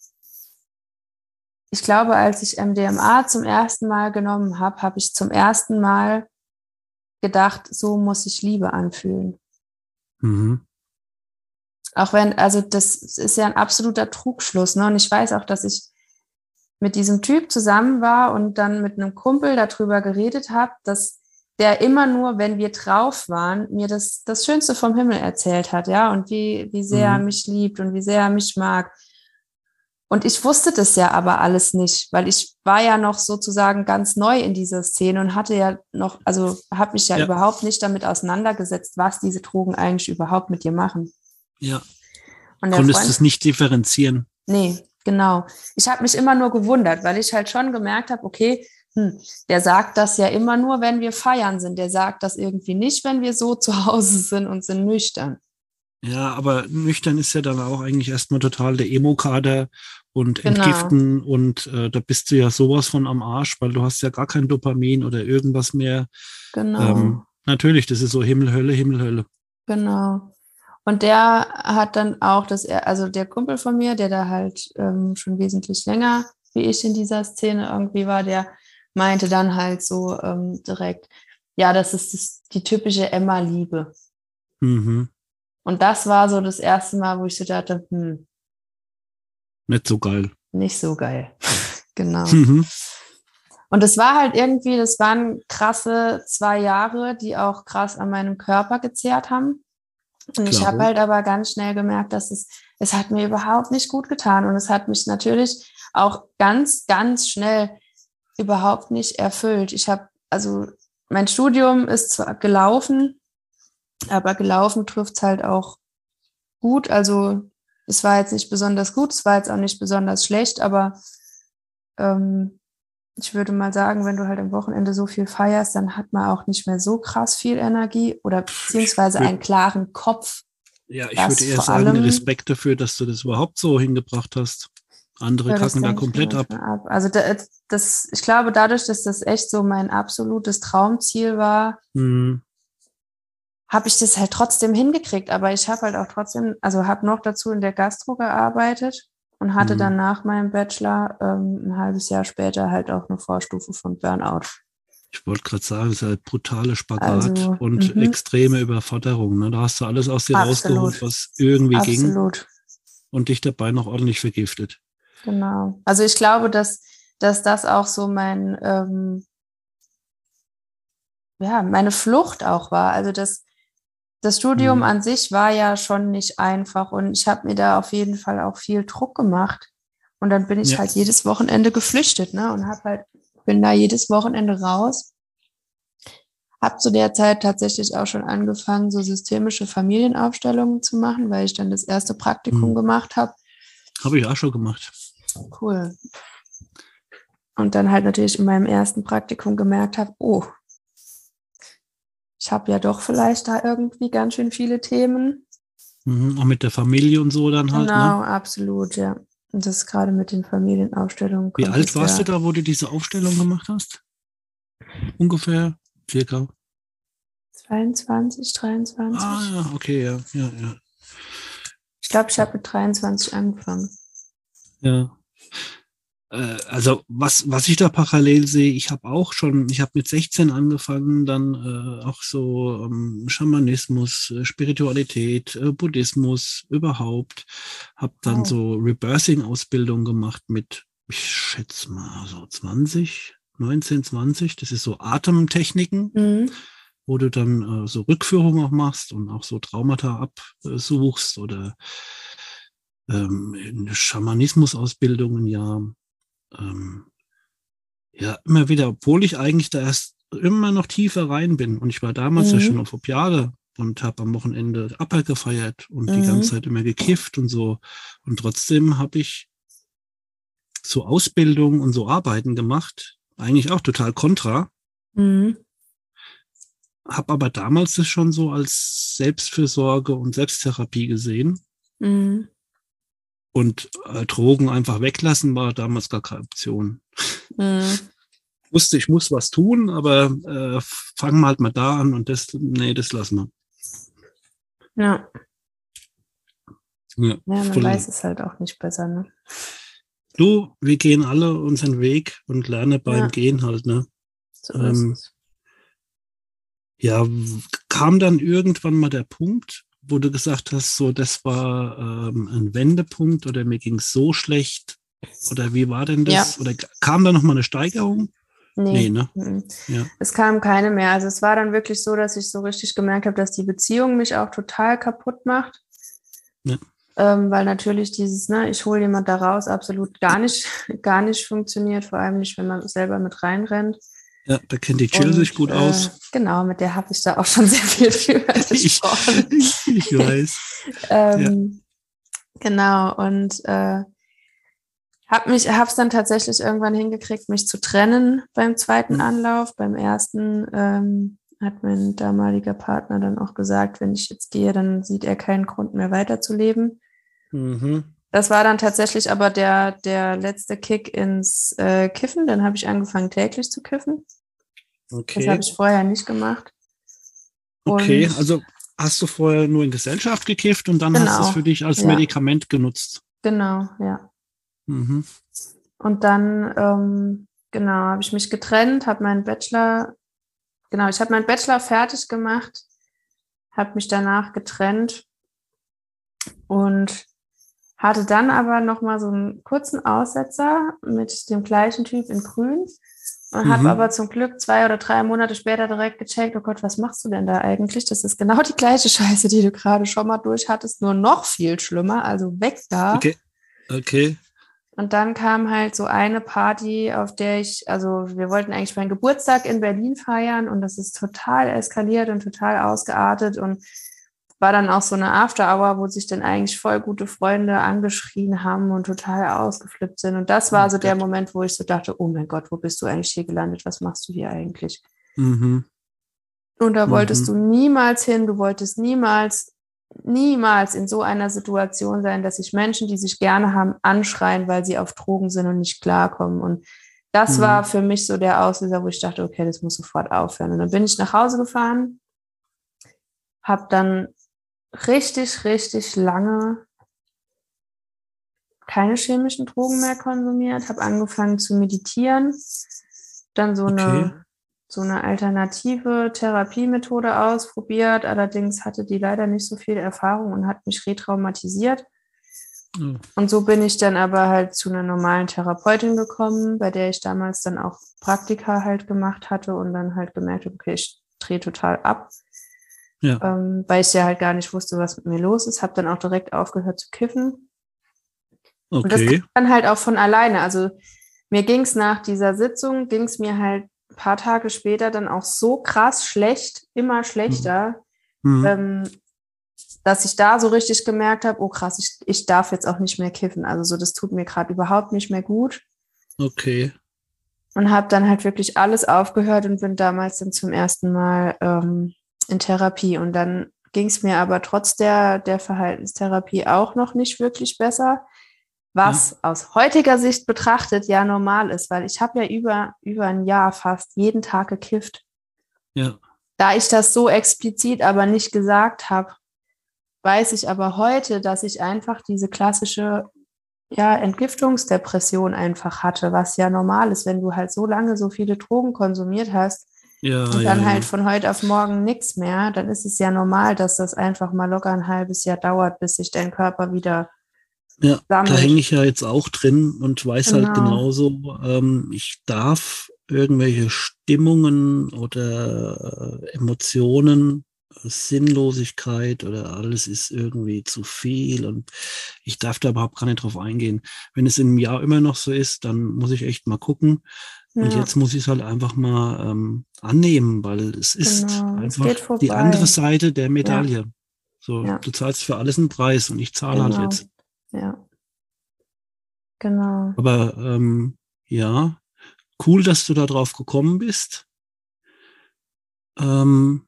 Speaker 2: ich glaube, als ich MDMA zum ersten Mal genommen habe, habe ich zum ersten Mal gedacht, so muss sich Liebe anfühlen.
Speaker 1: Mhm.
Speaker 2: Auch wenn, also das ist ja ein absoluter Trugschluss. Ne? Und ich weiß auch, dass ich mit diesem Typ zusammen war und dann mit einem Kumpel darüber geredet habe, dass der immer nur, wenn wir drauf waren, mir das, das Schönste vom Himmel erzählt hat, ja, und wie, wie sehr mhm. er mich liebt und wie sehr er mich mag. Und ich wusste das ja aber alles nicht, weil ich war ja noch sozusagen ganz neu in dieser Szene und hatte ja noch, also habe mich ja, ja, überhaupt nicht damit auseinandergesetzt, was diese Drogen eigentlich überhaupt mit dir machen.
Speaker 1: Ja. Und Konntest Freund, es nicht differenzieren?
Speaker 2: Nee, genau. Ich habe mich immer nur gewundert, weil ich halt schon gemerkt habe, okay, hm, der sagt das ja immer nur, wenn wir feiern sind. Der sagt das irgendwie nicht, wenn wir so zu Hause sind und sind nüchtern.
Speaker 1: Ja, aber nüchtern ist ja dann auch eigentlich erstmal total der Emo-Kader und genau. entgiften und äh, da bist du ja sowas von am Arsch, weil du hast ja gar kein Dopamin oder irgendwas mehr.
Speaker 2: Genau.
Speaker 1: Ähm, natürlich, das ist so Himmel, Hölle, Himmel, Hölle.
Speaker 2: Genau. Und der hat dann auch, dass er, also der Kumpel von mir, der da halt ähm, schon wesentlich länger wie ich in dieser Szene irgendwie war, der meinte dann halt so ähm, direkt, ja, das ist das, die typische Emma-Liebe.
Speaker 1: Mhm.
Speaker 2: Und das war so das erste Mal, wo ich so dachte, hm.
Speaker 1: Nicht so geil.
Speaker 2: Nicht so geil. genau. Mhm. Und es war halt irgendwie, das waren krasse zwei Jahre, die auch krass an meinem Körper gezehrt haben. Und ich habe halt aber ganz schnell gemerkt, dass es es hat mir überhaupt nicht gut getan und es hat mich natürlich auch ganz, ganz schnell überhaupt nicht erfüllt. Ich habe, also mein Studium ist zwar gelaufen, aber gelaufen trifft es halt auch gut. Also es war jetzt nicht besonders gut, es war jetzt auch nicht besonders schlecht, aber ähm, ich würde mal sagen, wenn du halt am Wochenende so viel feierst, dann hat man auch nicht mehr so krass viel Energie oder beziehungsweise einen klaren Kopf.
Speaker 1: Ja, ich würde eher sagen, Respekt dafür, dass du das überhaupt so hingebracht hast. Andere ja, kacken da komplett ab. ab.
Speaker 2: Also das, das, ich glaube, dadurch, dass das echt so mein absolutes Traumziel war, mhm. habe ich das halt trotzdem hingekriegt. Aber ich habe halt auch trotzdem, also habe noch dazu in der Gastro gearbeitet und hatte mhm. dann nach meinem Bachelor ähm, ein halbes Jahr später halt auch eine Vorstufe von Burnout.
Speaker 1: Ich wollte gerade sagen, es ist halt brutale Spagat also, und -hmm. extreme Überforderung. Ne? Da hast du alles aus dir Absolut. rausgeholt, was irgendwie Absolut. ging. Und dich dabei noch ordentlich vergiftet.
Speaker 2: Genau. Also ich glaube, dass, dass das auch so mein, ähm, ja, meine Flucht auch war. Also das, das Studium mhm. an sich war ja schon nicht einfach und ich habe mir da auf jeden Fall auch viel Druck gemacht. Und dann bin ich ja. halt jedes Wochenende geflüchtet, ne? Und habe halt, bin da jedes Wochenende raus. Habe zu der Zeit tatsächlich auch schon angefangen, so systemische Familienaufstellungen zu machen, weil ich dann das erste Praktikum mhm. gemacht habe.
Speaker 1: Habe ich auch schon gemacht.
Speaker 2: Cool. Und dann halt natürlich in meinem ersten Praktikum gemerkt habe, oh, ich habe ja doch vielleicht da irgendwie ganz schön viele Themen.
Speaker 1: Mhm, auch mit der Familie und so dann halt.
Speaker 2: Ne? Genau, ne? absolut, ja. Und das gerade mit den Familienaufstellungen.
Speaker 1: Wie alt warst ja. du da, wo du diese Aufstellung gemacht hast? Ungefähr, circa.
Speaker 2: 22, 23.
Speaker 1: Ah, ja, okay, ja, ja, ja.
Speaker 2: Ich glaube, ich habe mit 23 angefangen.
Speaker 1: Ja. Äh, also was, was ich da parallel sehe, ich habe auch schon, ich habe mit 16 angefangen, dann äh, auch so ähm, Schamanismus, äh, Spiritualität, äh, Buddhismus überhaupt, habe dann oh. so Rebirthing-Ausbildung gemacht mit, ich schätze mal so 20, 19, 20, das ist so Atemtechniken. Mhm. wo du dann äh, so Rückführung auch machst und auch so Traumata absuchst oder ähm, Schamanismus-Ausbildungen ja ähm, ja, immer wieder, obwohl ich eigentlich da erst immer noch tiefer rein bin. Und ich war damals mhm. ja schon auf Jahre und habe am Wochenende Upper gefeiert und mhm. die ganze Zeit immer gekifft und so. Und trotzdem habe ich so Ausbildung und so Arbeiten gemacht, eigentlich auch total kontra. Mhm. Habe aber damals das schon so als Selbstfürsorge und Selbsttherapie gesehen. Mhm. Und äh, Drogen einfach weglassen war damals gar keine Option. Mhm. Wusste, ich muss was tun, aber äh, fangen wir halt mal da an und das, nee, das lassen wir.
Speaker 2: Ja. Ja, ja man voll. weiß es halt auch nicht besser, ne?
Speaker 1: Du, wir gehen alle unseren Weg und lernen beim ja. Gehen halt, ne? So ähm, ja, kam dann irgendwann mal der Punkt, wo du gesagt hast, so das war ähm, ein Wendepunkt oder mir ging es so schlecht? Oder wie war denn das? Ja. Oder kam da nochmal eine Steigerung?
Speaker 2: Nee, nee ne? Mhm. Ja. Es kam keine mehr. Also es war dann wirklich so, dass ich so richtig gemerkt habe, dass die Beziehung mich auch total kaputt macht. Ja. Ähm, weil natürlich dieses, ne, ich hole jemand da raus, absolut gar nicht, gar nicht funktioniert, vor allem nicht, wenn man selber mit reinrennt.
Speaker 1: Ja, da kennt die Jill und, sich gut äh, aus.
Speaker 2: Genau, mit der habe ich da auch schon sehr viel drüber gesprochen.
Speaker 1: ich, ich weiß.
Speaker 2: ähm, ja. Genau, und äh, habe mich, habe es dann tatsächlich irgendwann hingekriegt, mich zu trennen beim zweiten mhm. Anlauf. Beim ersten ähm, hat mein damaliger Partner dann auch gesagt, wenn ich jetzt gehe, dann sieht er keinen Grund mehr weiterzuleben. Mhm. Das war dann tatsächlich aber der, der letzte Kick ins äh, Kiffen. Dann habe ich angefangen, täglich zu kiffen. Okay. Das habe ich vorher nicht gemacht.
Speaker 1: Und okay, also hast du vorher nur in Gesellschaft gekifft und dann genau. hast du es für dich als ja. Medikament genutzt.
Speaker 2: Genau, ja. Mhm. Und dann, ähm, genau, habe ich mich getrennt, habe meinen Bachelor, genau, ich habe meinen Bachelor fertig gemacht, habe mich danach getrennt und hatte dann aber noch mal so einen kurzen Aussetzer mit dem gleichen Typ in Grün Und mhm. habe aber zum Glück zwei oder drei Monate später direkt gecheckt, oh Gott, was machst du denn da eigentlich? Das ist genau die gleiche Scheiße, die du gerade schon mal durch hattest, nur noch viel schlimmer. Also weg da.
Speaker 1: Okay. Okay.
Speaker 2: Und dann kam halt so eine Party, auf der ich, also wir wollten eigentlich meinen Geburtstag in Berlin feiern und das ist total eskaliert und total ausgeartet und war dann auch so eine After-Hour, wo sich dann eigentlich voll gute Freunde angeschrien haben und total ausgeflippt sind. Und das war oh so der Moment, wo ich so dachte, oh mein Gott, wo bist du eigentlich hier gelandet? Was machst du hier eigentlich? Mhm. Und da wolltest mhm. du niemals hin, du wolltest niemals niemals in so einer Situation sein, dass sich Menschen, die sich gerne haben, anschreien, weil sie auf Drogen sind und nicht klarkommen. Und das mhm. war für mich so der Auslöser, wo ich dachte, okay, das muss sofort aufhören. Und dann bin ich nach Hause gefahren, habe dann richtig, richtig lange keine chemischen Drogen mehr konsumiert, habe angefangen zu meditieren, dann so okay. eine so eine alternative Therapiemethode ausprobiert. Allerdings hatte die leider nicht so viel Erfahrung und hat mich retraumatisiert. Mhm. Und so bin ich dann aber halt zu einer normalen Therapeutin gekommen, bei der ich damals dann auch Praktika halt gemacht hatte und dann halt gemerkt, okay, ich drehe total ab. Ja. Ähm, weil ich ja halt gar nicht wusste, was mit mir los ist. Habe dann auch direkt aufgehört zu kiffen. Okay. Und das ging dann halt auch von alleine. Also mir ging es nach dieser Sitzung, ging es mir halt ein paar Tage später dann auch so krass schlecht, immer schlechter, mhm. ähm, dass ich da so richtig gemerkt habe, oh krass, ich, ich darf jetzt auch nicht mehr kiffen. Also so, das tut mir gerade überhaupt nicht mehr gut.
Speaker 1: Okay.
Speaker 2: Und habe dann halt wirklich alles aufgehört und bin damals dann zum ersten Mal ähm, in Therapie. Und dann ging es mir aber trotz der, der Verhaltenstherapie auch noch nicht wirklich besser was ja. aus heutiger Sicht betrachtet ja normal ist, weil ich habe ja über, über ein Jahr fast jeden Tag gekifft.
Speaker 1: Ja.
Speaker 2: Da ich das so explizit aber nicht gesagt habe, weiß ich aber heute, dass ich einfach diese klassische ja, Entgiftungsdepression einfach hatte, was ja normal ist, wenn du halt so lange so viele Drogen konsumiert hast ja, und dann ja, halt von heute auf morgen nichts mehr, dann ist es ja normal, dass das einfach mal locker ein halbes Jahr dauert, bis sich dein Körper wieder
Speaker 1: ja, sammelt. da hänge ich ja jetzt auch drin und weiß halt genau. halt genauso, ähm, ich darf irgendwelche Stimmungen oder äh, Emotionen, Sinnlosigkeit oder alles ist irgendwie zu viel und ich darf da überhaupt gar nicht drauf eingehen. Wenn es im Jahr immer noch so ist, dann muss ich echt mal gucken. Ja. Und jetzt muss ich es halt einfach mal ähm, annehmen, weil es ist genau. einfach die andere Seite der Medaille. Ja. So, ja. du zahlst für alles einen Preis und ich zahle halt genau. halt jetzt.
Speaker 2: Ja. Genau.
Speaker 1: Aber ähm, ja, cool, dass du da drauf gekommen bist. Ähm,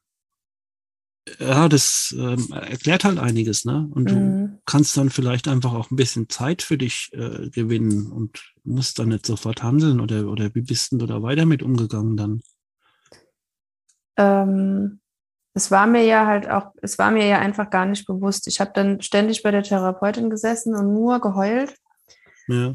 Speaker 1: ja, das ähm, erklärt halt einiges, ne? Und mhm. du kannst dann vielleicht einfach auch ein bisschen Zeit für dich äh, gewinnen und musst dann nicht sofort handeln oder, oder wie bist du da weiter mit umgegangen dann?
Speaker 2: Ähm, es war mir ja halt auch, es war mir ja einfach gar nicht bewusst. Ich habe dann ständig bei der Therapeutin gesessen und nur geheult.
Speaker 1: Ja.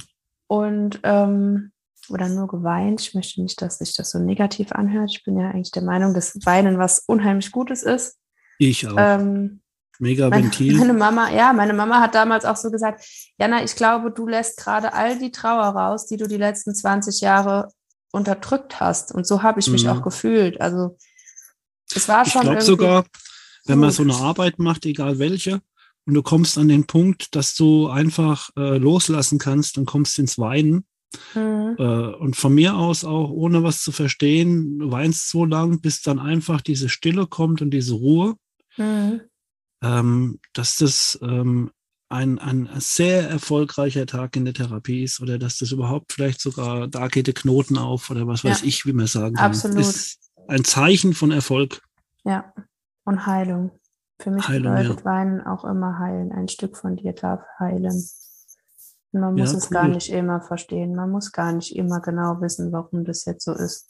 Speaker 2: Und ähm, oder nur geweint. Ich möchte nicht, dass sich das so negativ anhört. Ich bin ja eigentlich der Meinung, dass Weinen was unheimlich Gutes ist.
Speaker 1: Ich auch.
Speaker 2: Ähm,
Speaker 1: Mega
Speaker 2: Ventil. Meine, meine Mama, ja, meine Mama hat damals auch so gesagt, Jana, ich glaube, du lässt gerade all die Trauer raus, die du die letzten 20 Jahre unterdrückt hast. Und so habe ich mich mhm. auch gefühlt. Also es war schon.
Speaker 1: Ich glaube sogar, wenn man so eine Arbeit macht, egal welche, und du kommst an den Punkt, dass du einfach äh, loslassen kannst und kommst ins Weinen. Mhm. Äh, und von mir aus auch, ohne was zu verstehen, du weinst so lang, bis dann einfach diese Stille kommt und diese Ruhe, mhm. ähm, dass das ähm, ein, ein sehr erfolgreicher Tag in der Therapie ist oder dass das überhaupt vielleicht sogar, da geht der Knoten auf oder was weiß ja. ich, wie man sagen kann.
Speaker 2: Absolut. Ist,
Speaker 1: ein Zeichen von Erfolg.
Speaker 2: Ja, und Heilung. Für mich Heilung, bedeutet ja. Weinen auch immer heilen. Ein Stück von dir darf heilen. Und man muss ja, es cool. gar nicht immer verstehen. Man muss gar nicht immer genau wissen, warum das jetzt so ist.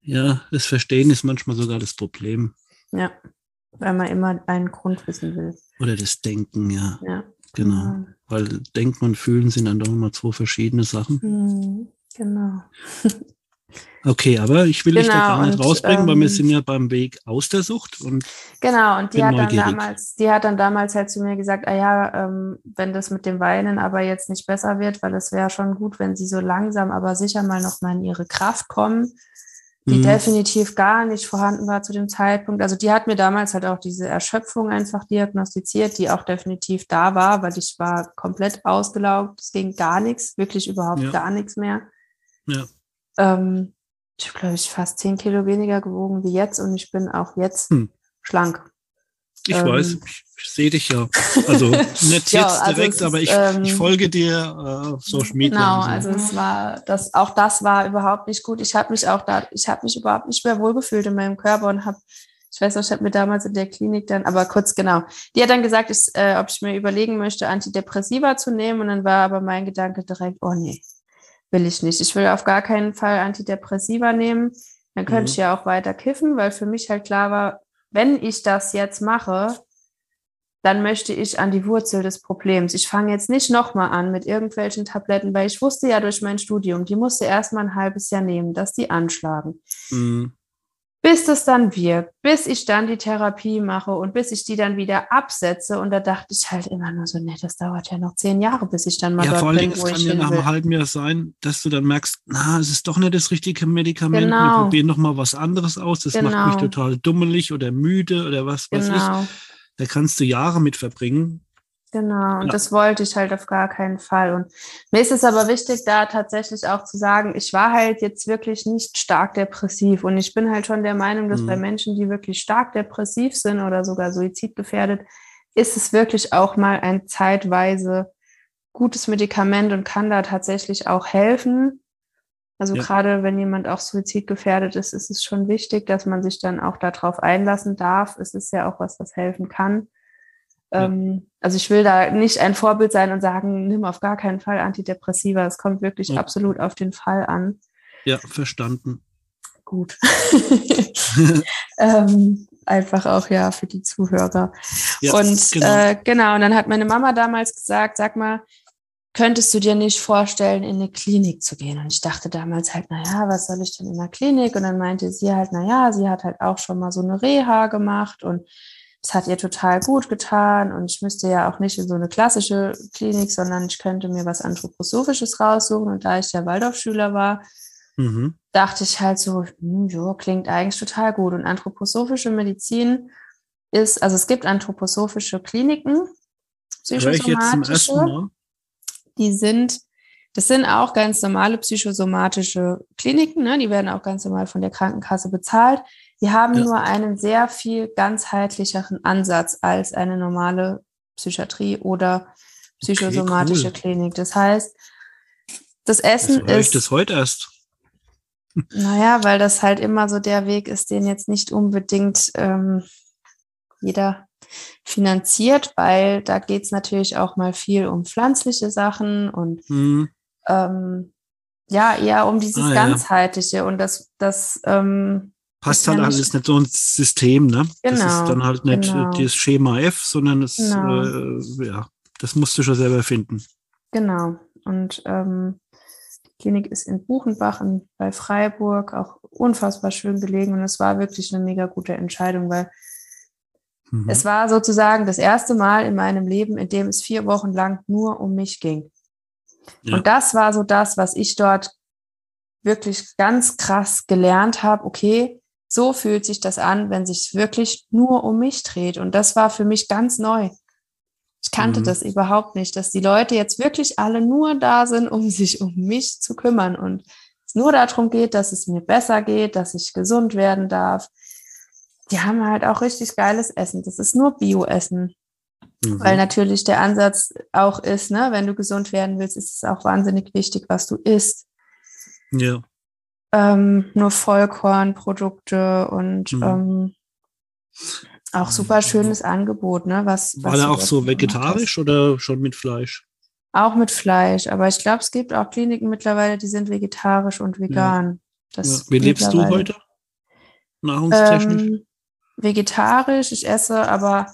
Speaker 1: Ja, das Verstehen ist manchmal sogar das Problem.
Speaker 2: Ja, weil man immer einen Grund wissen will.
Speaker 1: Oder das Denken, ja.
Speaker 2: Ja.
Speaker 1: Genau. Ja. Weil Denken und Fühlen sind dann doch immer zwei verschiedene Sachen.
Speaker 2: Mhm, genau.
Speaker 1: Okay, aber ich will genau, dich da genau, gar nicht und, rausbringen, ähm, weil wir ähm, sind ja beim Weg aus der Sucht und
Speaker 2: genau und die hat dann damals, die hat dann damals halt zu mir gesagt, ah ja, ähm, wenn das mit dem Weinen aber jetzt nicht besser wird, weil es wäre schon gut, wenn sie so langsam, aber sicher mal noch mal in ihre Kraft kommen, die mhm. definitiv gar nicht vorhanden war zu dem Zeitpunkt. Also die hat mir damals halt auch diese Erschöpfung einfach diagnostiziert, die auch definitiv da war, weil ich war komplett ausgelaugt, es ging gar nichts, wirklich überhaupt ja. gar nichts mehr. Ja. Ähm, ich habe, glaube ich, fast zehn Kilo weniger gewogen wie jetzt und ich bin auch jetzt hm. schlank.
Speaker 1: Ich ähm, weiß, ich, ich sehe dich ja. Also nicht ja, jetzt also direkt, ist, aber ich, ähm, ich, folge dir äh, auf Social Media.
Speaker 2: Genau, so. also es war das, auch das war überhaupt nicht gut. Ich habe mich auch da, ich habe mich überhaupt nicht mehr wohlgefühlt in meinem Körper und habe, ich weiß noch, ich habe mir damals in der Klinik dann, aber kurz genau, die hat dann gesagt, ich, äh, ob ich mir überlegen möchte, Antidepressiva zu nehmen und dann war aber mein Gedanke direkt, oh nee, will ich nicht. Ich will auf gar keinen Fall Antidepressiva nehmen. Dann könnte mhm. ich ja auch weiter kiffen, weil für mich halt klar war, wenn ich das jetzt mache, dann möchte ich an die Wurzel des Problems. Ich fange jetzt nicht nochmal an mit irgendwelchen Tabletten, weil ich wusste ja durch mein Studium, die musste erst mal ein halbes Jahr nehmen, dass die anschlagen. Mhm bis das dann wirkt, bis ich dann die Therapie mache und bis ich die dann wieder absetze. Und da dachte ich halt immer nur so, nee, das dauert ja noch zehn Jahre, bis ich dann mal ja, dort vor allem, bin,
Speaker 1: es kann ja nach einem halben Jahr sein, dass du dann merkst, na, es ist doch nicht das richtige Medikament. Genau. Wir probieren noch mal was anderes aus. Das genau. macht mich genau. total dummelig oder müde oder was, was genau. ist. Da kannst du Jahre mit verbringen.
Speaker 2: Genau, und ja. das wollte ich halt auf gar keinen Fall. Und mir ist es aber wichtig, da tatsächlich auch zu sagen, ich war halt jetzt wirklich nicht stark depressiv. Und ich bin halt schon der Meinung, dass mhm. bei Menschen, die wirklich stark depressiv sind oder sogar suizidgefährdet, ist es wirklich auch mal ein zeitweise gutes Medikament und kann da tatsächlich auch helfen. Also ja. gerade wenn jemand auch suizidgefährdet ist, ist es schon wichtig, dass man sich dann auch darauf einlassen darf. Es ist ja auch was, was helfen kann. Ähm, also ich will da nicht ein Vorbild sein und sagen, nimm auf gar keinen Fall Antidepressiva. Es kommt wirklich ja. absolut auf den Fall an.
Speaker 1: Ja, verstanden.
Speaker 2: Gut. ähm, einfach auch ja für die Zuhörer. Ja, und genau. Äh, genau, und dann hat meine Mama damals gesagt, sag mal, könntest du dir nicht vorstellen, in eine Klinik zu gehen? Und ich dachte damals halt, naja, was soll ich denn in der Klinik? Und dann meinte sie halt, naja, sie hat halt auch schon mal so eine Reha gemacht und es hat ihr total gut getan und ich müsste ja auch nicht in so eine klassische Klinik, sondern ich könnte mir was Anthroposophisches raussuchen. Und da ich ja Waldorfschüler war, mhm. dachte ich halt so, hm, jo, klingt eigentlich total gut. Und anthroposophische Medizin ist, also es gibt anthroposophische Kliniken, psychosomatische, die sind, das sind auch ganz normale psychosomatische Kliniken, ne? die werden auch ganz normal von der Krankenkasse bezahlt. Die haben ja. nur einen sehr viel ganzheitlicheren Ansatz als eine normale Psychiatrie oder psychosomatische okay, cool. Klinik. Das heißt, das Essen also ist. Ich
Speaker 1: das heute erst.
Speaker 2: Naja, weil das halt immer so der Weg ist, den jetzt nicht unbedingt ähm, jeder finanziert, weil da geht es natürlich auch mal viel um pflanzliche Sachen und hm. ähm, ja, eher um dieses ah, Ganzheitliche. Ja. Und das, das ähm,
Speaker 1: passt halt alles nicht so ein System, ne? Genau, das ist genau, dann halt nicht genau. das Schema F, sondern es, genau. äh, ja, das musst du schon selber finden.
Speaker 2: Genau. Und ähm, die Klinik ist in Buchenbach in, bei Freiburg, auch unfassbar schön gelegen. Und es war wirklich eine mega gute Entscheidung, weil mhm. es war sozusagen das erste Mal in meinem Leben, in dem es vier Wochen lang nur um mich ging. Ja. Und das war so das, was ich dort wirklich ganz krass gelernt habe. Okay, so fühlt sich das an, wenn sich wirklich nur um mich dreht. Und das war für mich ganz neu. Ich kannte mhm. das überhaupt nicht, dass die Leute jetzt wirklich alle nur da sind, um sich um mich zu kümmern und es nur darum geht, dass es mir besser geht, dass ich gesund werden darf. Die haben halt auch richtig geiles Essen. Das ist nur Bio-Essen. Mhm. Weil natürlich der Ansatz auch ist, ne, wenn du gesund werden willst, ist es auch wahnsinnig wichtig, was du isst. Ja ähm, nur Vollkornprodukte und mhm. ähm, auch super schönes Angebot, ne? Was,
Speaker 1: War was der auch so vegetarisch oder schon mit Fleisch?
Speaker 2: Auch mit Fleisch, aber ich glaube, es gibt auch Kliniken mittlerweile, die sind vegetarisch und vegan.
Speaker 1: Ja. Ja. Wie lebst du heute?
Speaker 2: Nahrungstechnisch? Ähm, vegetarisch, ich esse aber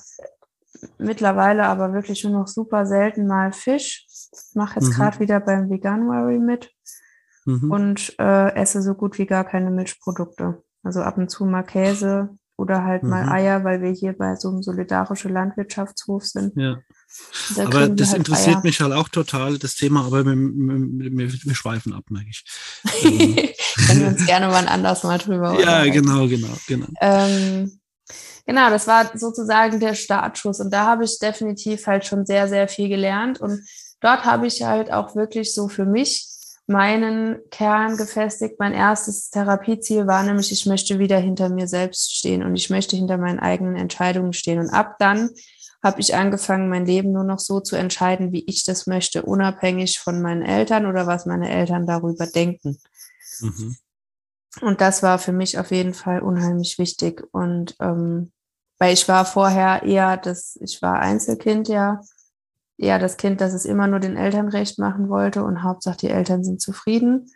Speaker 2: mittlerweile aber wirklich nur noch super selten mal Fisch. Ich mache jetzt mhm. gerade wieder beim Veganuary mit. Mhm. und äh, esse so gut wie gar keine Milchprodukte. Also ab und zu mal Käse oder halt mhm. mal Eier, weil wir hier bei so einem solidarischen Landwirtschaftshof sind.
Speaker 1: Ja. Da aber das halt interessiert Eier. mich halt auch total, das Thema, aber wir, wir, wir schweifen ab, merke ich.
Speaker 2: Können wir uns gerne mal anders mal drüber
Speaker 1: Ja, genau, genau, genau.
Speaker 2: Ähm, genau, das war sozusagen der Startschuss und da habe ich definitiv halt schon sehr, sehr viel gelernt und dort habe ich halt auch wirklich so für mich meinen Kern gefestigt. Mein erstes Therapieziel war nämlich, ich möchte wieder hinter mir selbst stehen und ich möchte hinter meinen eigenen Entscheidungen stehen. Und ab dann habe ich angefangen, mein Leben nur noch so zu entscheiden, wie ich das möchte, unabhängig von meinen Eltern oder was meine Eltern darüber denken. Mhm. Und das war für mich auf jeden Fall unheimlich wichtig. Und ähm, weil ich war vorher eher das, ich war Einzelkind ja, eher das Kind, das es immer nur den Eltern recht machen wollte und Hauptsache die Eltern sind zufrieden.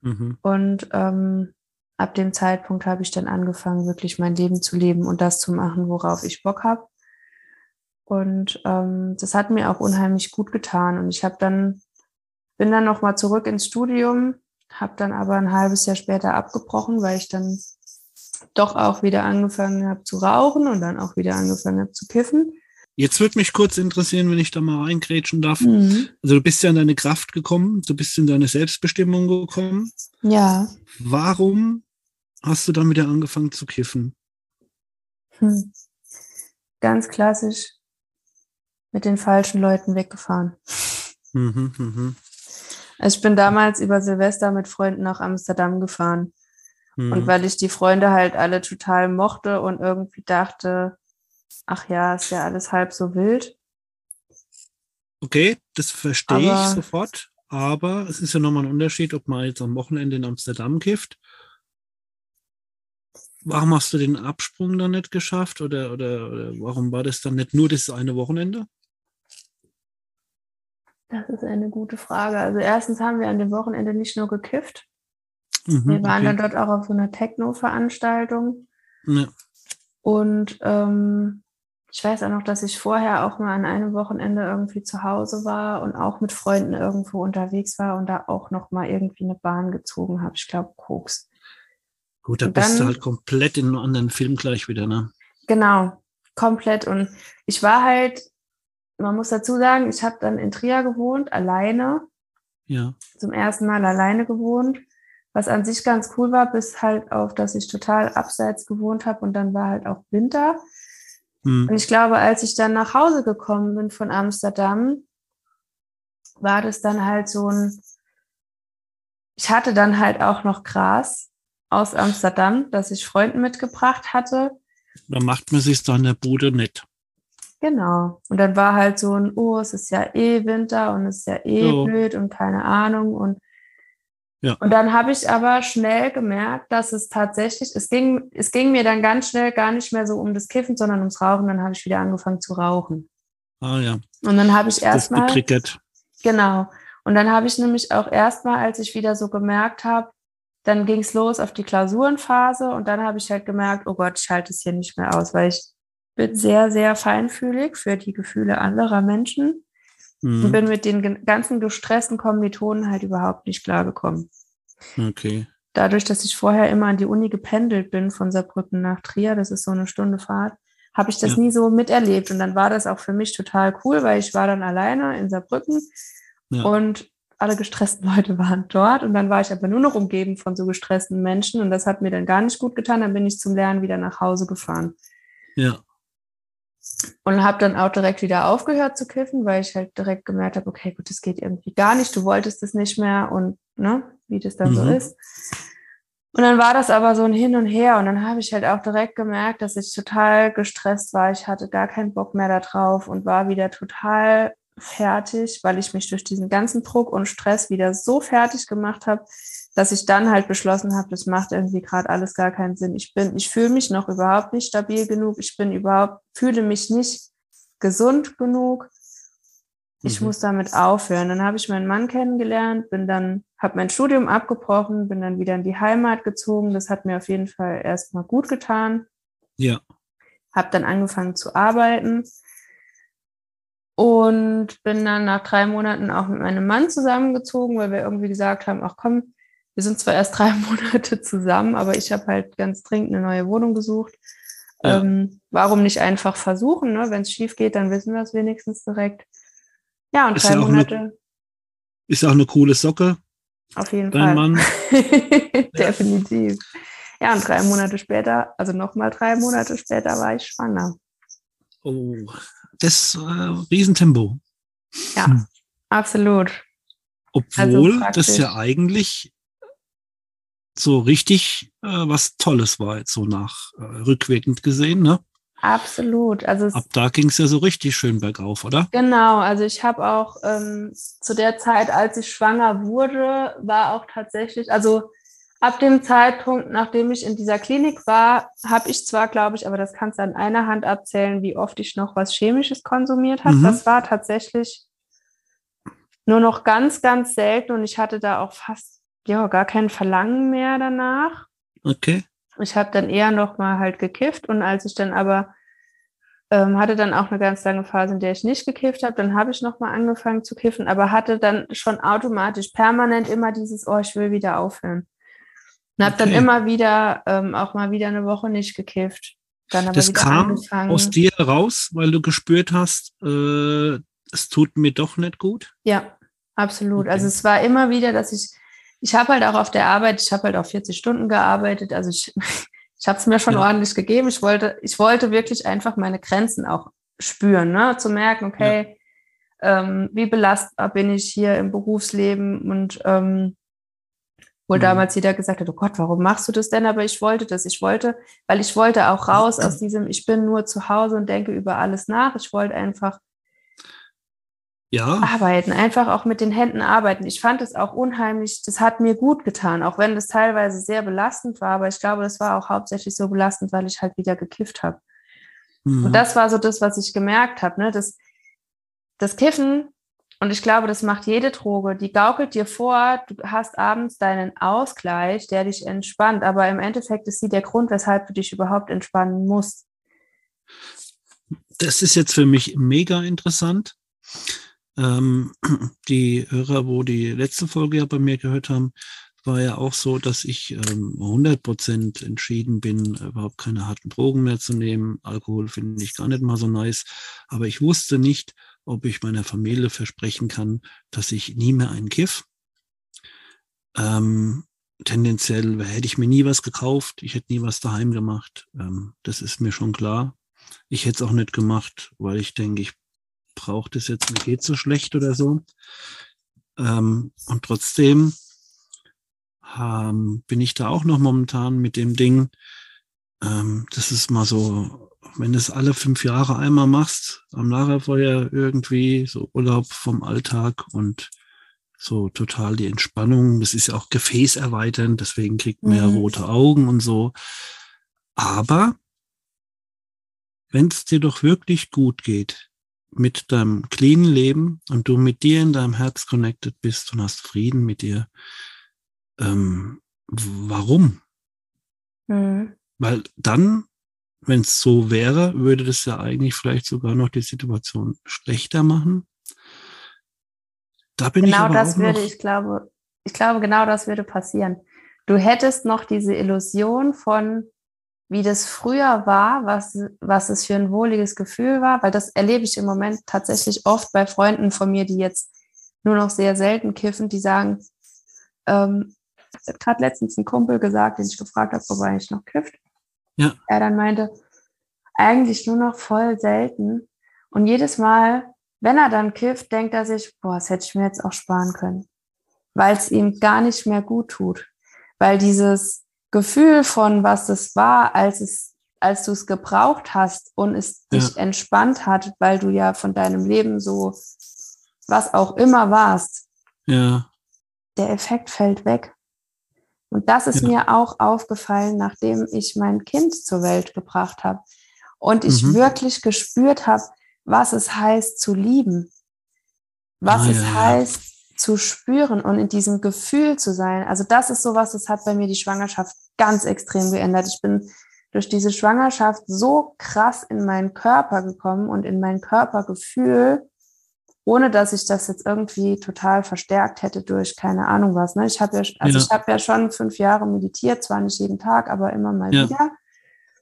Speaker 2: Mhm. Und ähm, ab dem Zeitpunkt habe ich dann angefangen, wirklich mein Leben zu leben und das zu machen, worauf ich Bock habe. Und ähm, das hat mir auch unheimlich gut getan. Und ich habe dann, bin dann nochmal zurück ins Studium, habe dann aber ein halbes Jahr später abgebrochen, weil ich dann doch auch wieder angefangen habe zu rauchen und dann auch wieder angefangen habe zu kiffen.
Speaker 1: Jetzt würde mich kurz interessieren, wenn ich da mal reingrätschen darf. Mhm. Also du bist ja in deine Kraft gekommen, du bist in deine Selbstbestimmung gekommen.
Speaker 2: Ja.
Speaker 1: Warum hast du dann wieder angefangen zu kiffen?
Speaker 2: Hm. Ganz klassisch mit den falschen Leuten weggefahren. Mhm, mh. Also ich bin damals über Silvester mit Freunden nach Amsterdam gefahren. Mhm. Und weil ich die Freunde halt alle total mochte und irgendwie dachte, ach ja, ist ja alles halb so wild.
Speaker 1: Okay, das verstehe ich sofort. Aber es ist ja nochmal ein Unterschied, ob man jetzt am Wochenende in Amsterdam kifft. Warum hast du den Absprung dann nicht geschafft? Oder, oder, oder warum war das dann nicht nur das eine Wochenende?
Speaker 2: Das ist eine gute Frage. Also erstens haben wir an dem Wochenende nicht nur gekifft. Mhm, wir waren okay. dann dort auch auf so einer Techno-Veranstaltung. Ja. Und ähm, ich weiß auch noch, dass ich vorher auch mal an einem Wochenende irgendwie zu Hause war und auch mit Freunden irgendwo unterwegs war und da auch noch mal irgendwie eine Bahn gezogen habe. Ich glaube, Koks.
Speaker 1: Gut, da und bist dann, du halt komplett in einem anderen Film gleich wieder, ne?
Speaker 2: Genau, komplett. Und ich war halt, man muss dazu sagen, ich habe dann in Trier gewohnt, alleine.
Speaker 1: Ja.
Speaker 2: Zum ersten Mal alleine gewohnt, was an sich ganz cool war, bis halt auf, dass ich total abseits gewohnt habe und dann war halt auch Winter. Mhm. Und ich glaube, als ich dann nach Hause gekommen bin von Amsterdam, war das dann halt so ein, ich hatte dann halt auch noch Gras aus Amsterdam, das ich Freunden mitgebracht hatte.
Speaker 1: Da macht man sich dann der Bude nicht.
Speaker 2: Genau. Und dann war halt so ein, oh, es ist ja eh Winter und es ist ja eh so. blöd und keine Ahnung. Und ja. Und dann habe ich aber schnell gemerkt, dass es tatsächlich, es ging, es ging mir dann ganz schnell gar nicht mehr so um das Kiffen, sondern ums Rauchen. Dann habe ich wieder angefangen zu rauchen.
Speaker 1: Ah ja.
Speaker 2: Und dann habe ich erstmal. Genau. Und dann habe ich nämlich auch erstmal, als ich wieder so gemerkt habe, dann ging es los auf die Klausurenphase und dann habe ich halt gemerkt, oh Gott, ich halte es hier nicht mehr aus, weil ich bin sehr, sehr feinfühlig für die Gefühle anderer Menschen mhm. und bin mit den ganzen gestressten Kommilitonen halt überhaupt nicht klargekommen.
Speaker 1: Okay.
Speaker 2: Dadurch, dass ich vorher immer an die Uni gependelt bin von Saarbrücken nach Trier, das ist so eine Stunde Fahrt, habe ich das ja. nie so miterlebt. Und dann war das auch für mich total cool, weil ich war dann alleine in Saarbrücken ja. und alle gestressten Leute waren dort. Und dann war ich aber nur noch umgeben von so gestressten Menschen. Und das hat mir dann gar nicht gut getan. Dann bin ich zum Lernen wieder nach Hause gefahren.
Speaker 1: Ja.
Speaker 2: Und habe dann auch direkt wieder aufgehört zu kiffen, weil ich halt direkt gemerkt habe, okay, gut, das geht irgendwie gar nicht, du wolltest es nicht mehr und ne, wie das dann mhm. so ist. Und dann war das aber so ein Hin und Her und dann habe ich halt auch direkt gemerkt, dass ich total gestresst war. Ich hatte gar keinen Bock mehr darauf und war wieder total fertig, weil ich mich durch diesen ganzen Druck und Stress wieder so fertig gemacht habe, dass ich dann halt beschlossen habe, das macht irgendwie gerade alles gar keinen Sinn. Ich bin, ich fühle mich noch überhaupt nicht stabil genug. Ich bin überhaupt, fühle mich nicht gesund genug. Ich mhm. muss damit aufhören. Dann habe ich meinen Mann kennengelernt, bin dann, habe mein Studium abgebrochen, bin dann wieder in die Heimat gezogen. Das hat mir auf jeden Fall erstmal gut getan.
Speaker 1: Ja.
Speaker 2: Habe dann angefangen zu arbeiten und bin dann nach drei Monaten auch mit meinem Mann zusammengezogen, weil wir irgendwie gesagt haben, ach komm, wir sind zwar erst drei Monate zusammen, aber ich habe halt ganz dringend eine neue Wohnung gesucht. Ja. Ähm, warum nicht einfach versuchen? Ne? Wenn es schief geht, dann wissen wir es wenigstens direkt. Ja, und ist drei ja Monate. Eine,
Speaker 1: ist auch eine coole Socke.
Speaker 2: Auf jeden Dein Fall. Mann. Definitiv. Ja, und drei Monate später, also nochmal drei Monate später, war ich schwanger.
Speaker 1: Oh, das äh, Riesentempo.
Speaker 2: Ja, hm. absolut.
Speaker 1: Obwohl also das ja eigentlich so richtig äh, was Tolles war, jetzt so nach äh, rückwirkend gesehen, ne?
Speaker 2: Absolut. Also
Speaker 1: Ab da ging es ja so richtig schön bergauf, oder?
Speaker 2: Genau, also ich habe auch ähm, zu der Zeit, als ich schwanger wurde, war auch tatsächlich, also ab dem Zeitpunkt, nachdem ich in dieser Klinik war, habe ich zwar, glaube ich, aber das kannst du an einer Hand abzählen, wie oft ich noch was Chemisches konsumiert habe. Mhm. Das war tatsächlich nur noch ganz, ganz selten und ich hatte da auch fast ja gar kein Verlangen mehr danach.
Speaker 1: Okay.
Speaker 2: Ich habe dann eher noch mal halt gekifft und als ich dann aber ähm, hatte dann auch eine ganz lange Phase, in der ich nicht gekifft habe, dann habe ich noch mal angefangen zu kiffen, aber hatte dann schon automatisch permanent immer dieses, oh, ich will wieder aufhören. Und habe okay. dann immer wieder ähm, auch mal wieder eine Woche nicht gekifft. Dann aber
Speaker 1: das kam angefangen. aus dir raus, weil du gespürt hast, äh, es tut mir doch nicht gut?
Speaker 2: Ja, absolut. Okay. Also es war immer wieder, dass ich ich habe halt auch auf der Arbeit, ich habe halt auch 40 Stunden gearbeitet, also ich, ich habe es mir schon ja. ordentlich gegeben. Ich wollte, ich wollte wirklich einfach meine Grenzen auch spüren, ne? zu merken, okay, ja. ähm, wie belastbar bin ich hier im Berufsleben und ähm, wo mhm. damals jeder gesagt hat, oh Gott, warum machst du das denn? Aber ich wollte das. Ich wollte, weil ich wollte auch raus aus diesem, ich bin nur zu Hause und denke über alles nach. Ich wollte einfach
Speaker 1: ja.
Speaker 2: arbeiten, einfach auch mit den Händen arbeiten. Ich fand es auch unheimlich, das hat mir gut getan, auch wenn das teilweise sehr belastend war, aber ich glaube, das war auch hauptsächlich so belastend, weil ich halt wieder gekifft habe. Mhm. Und das war so das, was ich gemerkt habe, ne? das, das Kiffen, und ich glaube, das macht jede Droge, die gaukelt dir vor, du hast abends deinen Ausgleich, der dich entspannt, aber im Endeffekt ist sie der Grund, weshalb du dich überhaupt entspannen musst.
Speaker 1: Das ist jetzt für mich mega interessant ähm, die Hörer, wo die letzte Folge ja bei mir gehört haben, war ja auch so, dass ich ähm, 100% entschieden bin, überhaupt keine harten Drogen mehr zu nehmen. Alkohol finde ich gar nicht mal so nice. Aber ich wusste nicht, ob ich meiner Familie versprechen kann, dass ich nie mehr einen Kiff. Ähm, tendenziell hätte ich mir nie was gekauft. Ich hätte nie was daheim gemacht. Ähm, das ist mir schon klar. Ich hätte es auch nicht gemacht, weil ich denke, ich braucht es jetzt, mir geht so schlecht oder so. Ähm, und trotzdem ähm, bin ich da auch noch momentan mit dem Ding, ähm, das ist mal so, wenn du es alle fünf Jahre einmal machst, am Lagerfeuer irgendwie, so Urlaub vom Alltag und so total die Entspannung. Das ist ja auch gefäßerweiternd, deswegen kriegt man mhm. ja rote Augen und so. Aber wenn es dir doch wirklich gut geht, mit deinem clean Leben und du mit dir in deinem Herz connected bist und hast Frieden mit dir, ähm, warum? Mhm. Weil dann, wenn es so wäre, würde das ja eigentlich vielleicht sogar noch die Situation schlechter machen.
Speaker 2: Da bin genau ich aber das würde, ich glaube, ich glaube, genau das würde passieren. Du hättest noch diese Illusion von, wie das früher war, was, was es für ein wohliges Gefühl war, weil das erlebe ich im Moment tatsächlich oft bei Freunden von mir, die jetzt nur noch sehr selten kiffen, die sagen, ähm, hat gerade letztens ein Kumpel gesagt, den ich gefragt habe, wobei ich noch kifft. Ja. Er dann meinte, eigentlich nur noch voll selten. Und jedes Mal, wenn er dann kifft, denkt er sich, boah, das hätte ich mir jetzt auch sparen können. Weil es ihm gar nicht mehr gut tut. Weil dieses, Gefühl von, was es war, als es, als du es gebraucht hast und es ja. dich entspannt hat, weil du ja von deinem Leben so was auch immer warst.
Speaker 1: Ja.
Speaker 2: Der Effekt fällt weg. Und das ist ja. mir auch aufgefallen, nachdem ich mein Kind zur Welt gebracht habe und ich mhm. wirklich gespürt habe, was es heißt zu lieben, was ah, es heißt zu spüren und in diesem Gefühl zu sein. Also das ist sowas, das hat bei mir die Schwangerschaft ganz extrem geändert. Ich bin durch diese Schwangerschaft so krass in meinen Körper gekommen und in mein Körpergefühl, ohne dass ich das jetzt irgendwie total verstärkt hätte durch keine Ahnung was. Ne? Ich habe ja, also ja. ich habe ja schon fünf Jahre meditiert, zwar nicht jeden Tag, aber immer mal ja. wieder.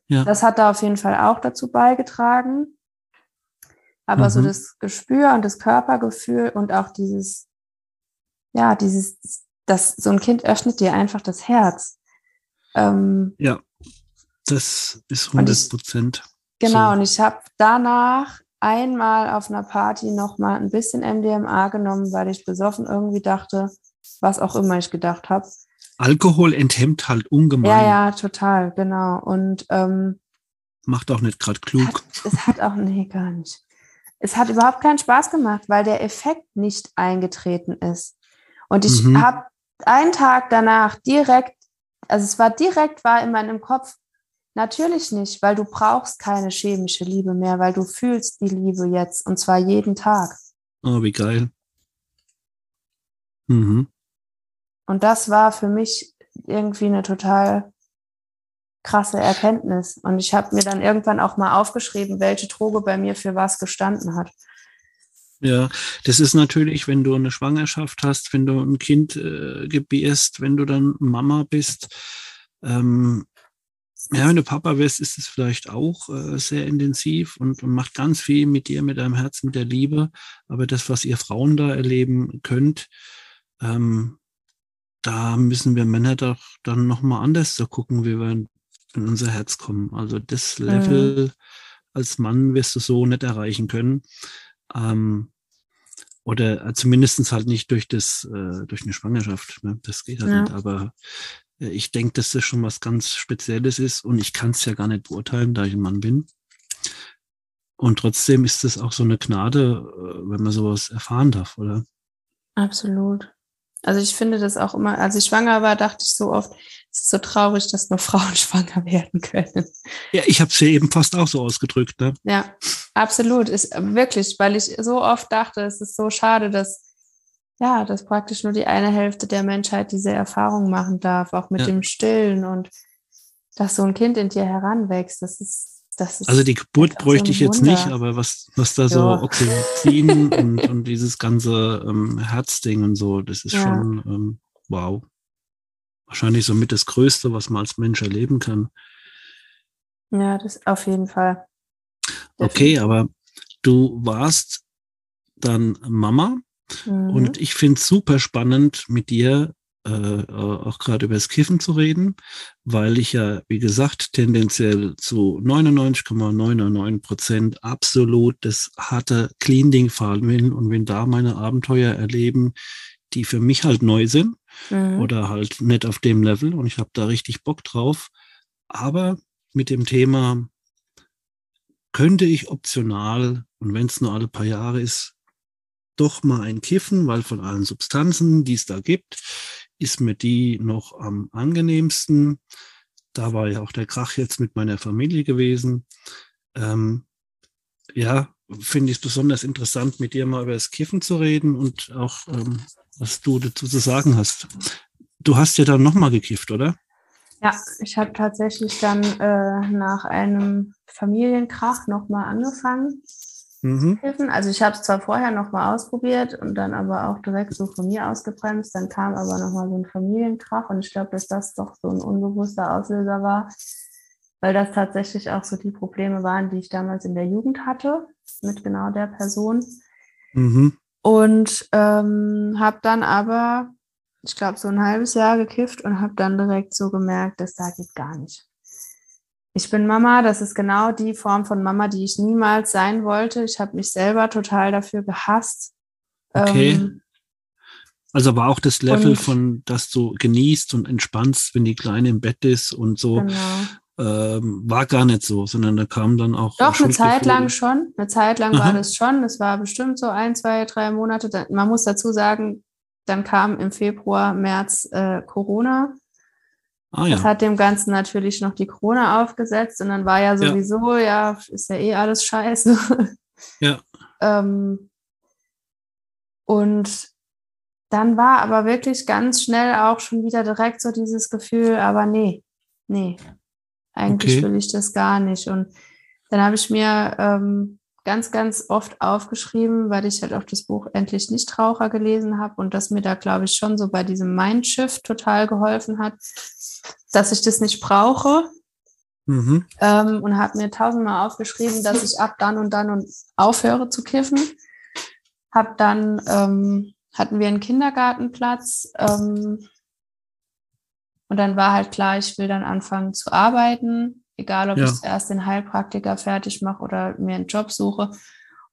Speaker 2: Ja. Das hat da auf jeden Fall auch dazu beigetragen. Aber mhm. so das Gespür und das Körpergefühl und auch dieses, ja, dieses, das, so ein Kind öffnet dir einfach das Herz.
Speaker 1: Ähm, ja, das ist 100 Prozent.
Speaker 2: Genau, so. und ich habe danach einmal auf einer Party nochmal ein bisschen MDMA genommen, weil ich besoffen irgendwie dachte, was auch immer ich gedacht habe.
Speaker 1: Alkohol enthemmt halt ungemein.
Speaker 2: Ja, ja, total, genau. Und ähm,
Speaker 1: macht auch nicht gerade klug.
Speaker 2: Hat, es hat auch, nee, gar nicht. Es hat überhaupt keinen Spaß gemacht, weil der Effekt nicht eingetreten ist. Und ich mhm. habe einen Tag danach direkt, also es war direkt, war in meinem Kopf, Natürlich nicht, weil du brauchst keine chemische Liebe mehr, weil du fühlst die Liebe jetzt und zwar jeden Tag.
Speaker 1: Oh, wie geil. Mhm.
Speaker 2: Und das war für mich irgendwie eine total krasse Erkenntnis. Und ich habe mir dann irgendwann auch mal aufgeschrieben, welche Droge bei mir für was gestanden hat.
Speaker 1: Ja, das ist natürlich, wenn du eine Schwangerschaft hast, wenn du ein Kind äh, gebierst, wenn du dann Mama bist, ähm, ja, wenn du Papa wirst, ist es vielleicht auch äh, sehr intensiv und, und, macht ganz viel mit dir, mit deinem Herz, mit der Liebe. Aber das, was ihr Frauen da erleben könnt, ähm, da müssen wir Männer doch dann nochmal anders so gucken, wie wir in, in, unser Herz kommen. Also das Level mhm. als Mann wirst du so nicht erreichen können. Ähm, oder zumindest halt nicht durch das, äh, durch eine Schwangerschaft. Ne? Das geht halt ja. nicht. Aber äh, ich denke, dass das schon was ganz Spezielles ist und ich kann es ja gar nicht beurteilen, da ich ein Mann bin. Und trotzdem ist es auch so eine Gnade, äh, wenn man sowas erfahren darf, oder?
Speaker 2: Absolut. Also ich finde das auch immer, als ich schwanger war, dachte ich so oft, es ist so traurig, dass nur Frauen schwanger werden können.
Speaker 1: Ja, ich habe es ja eben fast auch so ausgedrückt. Ne?
Speaker 2: Ja, absolut. Ist wirklich, weil ich so oft dachte, es ist so schade, dass ja, dass praktisch nur die eine Hälfte der Menschheit diese Erfahrung machen darf, auch mit ja. dem Stillen und dass so ein Kind in dir heranwächst. Das ist
Speaker 1: also die Geburt bräuchte ich jetzt Wunder. nicht, aber was, was da so Oxytocin und, und dieses ganze ähm, Herzding und so, das ist ja. schon ähm, wow. Wahrscheinlich somit das Größte, was man als Mensch erleben kann.
Speaker 2: Ja, das auf jeden Fall.
Speaker 1: Definitiv. Okay, aber du warst dann Mama Mhm. Und ich finde es super spannend, mit dir äh, auch gerade über das Kiffen zu reden, weil ich ja, wie gesagt, tendenziell zu 99,99 Prozent absolut das harte Clean-Ding fahren will und wenn da meine Abenteuer erleben, die für mich halt neu sind mhm. oder halt nicht auf dem Level und ich habe da richtig Bock drauf. Aber mit dem Thema könnte ich optional, und wenn es nur alle paar Jahre ist, doch mal ein Kiffen, weil von allen Substanzen, die es da gibt, ist mir die noch am angenehmsten. Da war ja auch der Krach jetzt mit meiner Familie gewesen. Ähm, ja, finde ich es besonders interessant, mit dir mal über das Kiffen zu reden und auch, ähm, was du dazu zu sagen hast. Du hast ja dann nochmal gekifft, oder?
Speaker 2: Ja, ich habe tatsächlich dann äh, nach einem Familienkrach nochmal angefangen. Mhm. Also ich habe es zwar vorher noch mal ausprobiert und dann aber auch direkt so von mir ausgebremst, dann kam aber noch mal so ein Familienkrach und ich glaube, dass das doch so ein unbewusster Auslöser war, weil das tatsächlich auch so die Probleme waren, die ich damals in der Jugend hatte mit genau der Person. Mhm. Und ähm, habe dann aber, ich glaube, so ein halbes Jahr gekifft und habe dann direkt so gemerkt, dass da geht gar nicht ich bin Mama, das ist genau die Form von Mama, die ich niemals sein wollte. Ich habe mich selber total dafür gehasst.
Speaker 1: Okay. Ähm, also war auch das Level von, dass du genießt und entspannst, wenn die Kleine im Bett ist und so, genau. ähm, war gar nicht so, sondern da kam dann auch.
Speaker 2: Doch, eine Zeit lang schon. Eine Zeit lang Aha. war das schon. Das war bestimmt so ein, zwei, drei Monate. Man muss dazu sagen, dann kam im Februar, März äh, Corona. Ah, ja. Das hat dem Ganzen natürlich noch die Krone aufgesetzt und dann war ja sowieso, ja, ja ist ja eh alles scheiße. Ja. ähm, und dann war aber wirklich ganz schnell auch schon wieder direkt so dieses Gefühl, aber nee, nee, eigentlich okay. will ich das gar nicht. Und dann habe ich mir ähm, ganz, ganz oft aufgeschrieben, weil ich halt auch das Buch Endlich Nichtraucher gelesen habe und das mir da, glaube ich, schon so bei diesem Mindshift total geholfen hat, dass ich das nicht brauche. Mhm. Ähm, und habe mir tausendmal aufgeschrieben, dass ich ab dann und dann und aufhöre zu kiffen. Hab dann ähm, hatten wir einen Kindergartenplatz ähm, und dann war halt klar, ich will dann anfangen zu arbeiten Egal, ob ja. ich zuerst den Heilpraktiker fertig mache oder mir einen Job suche.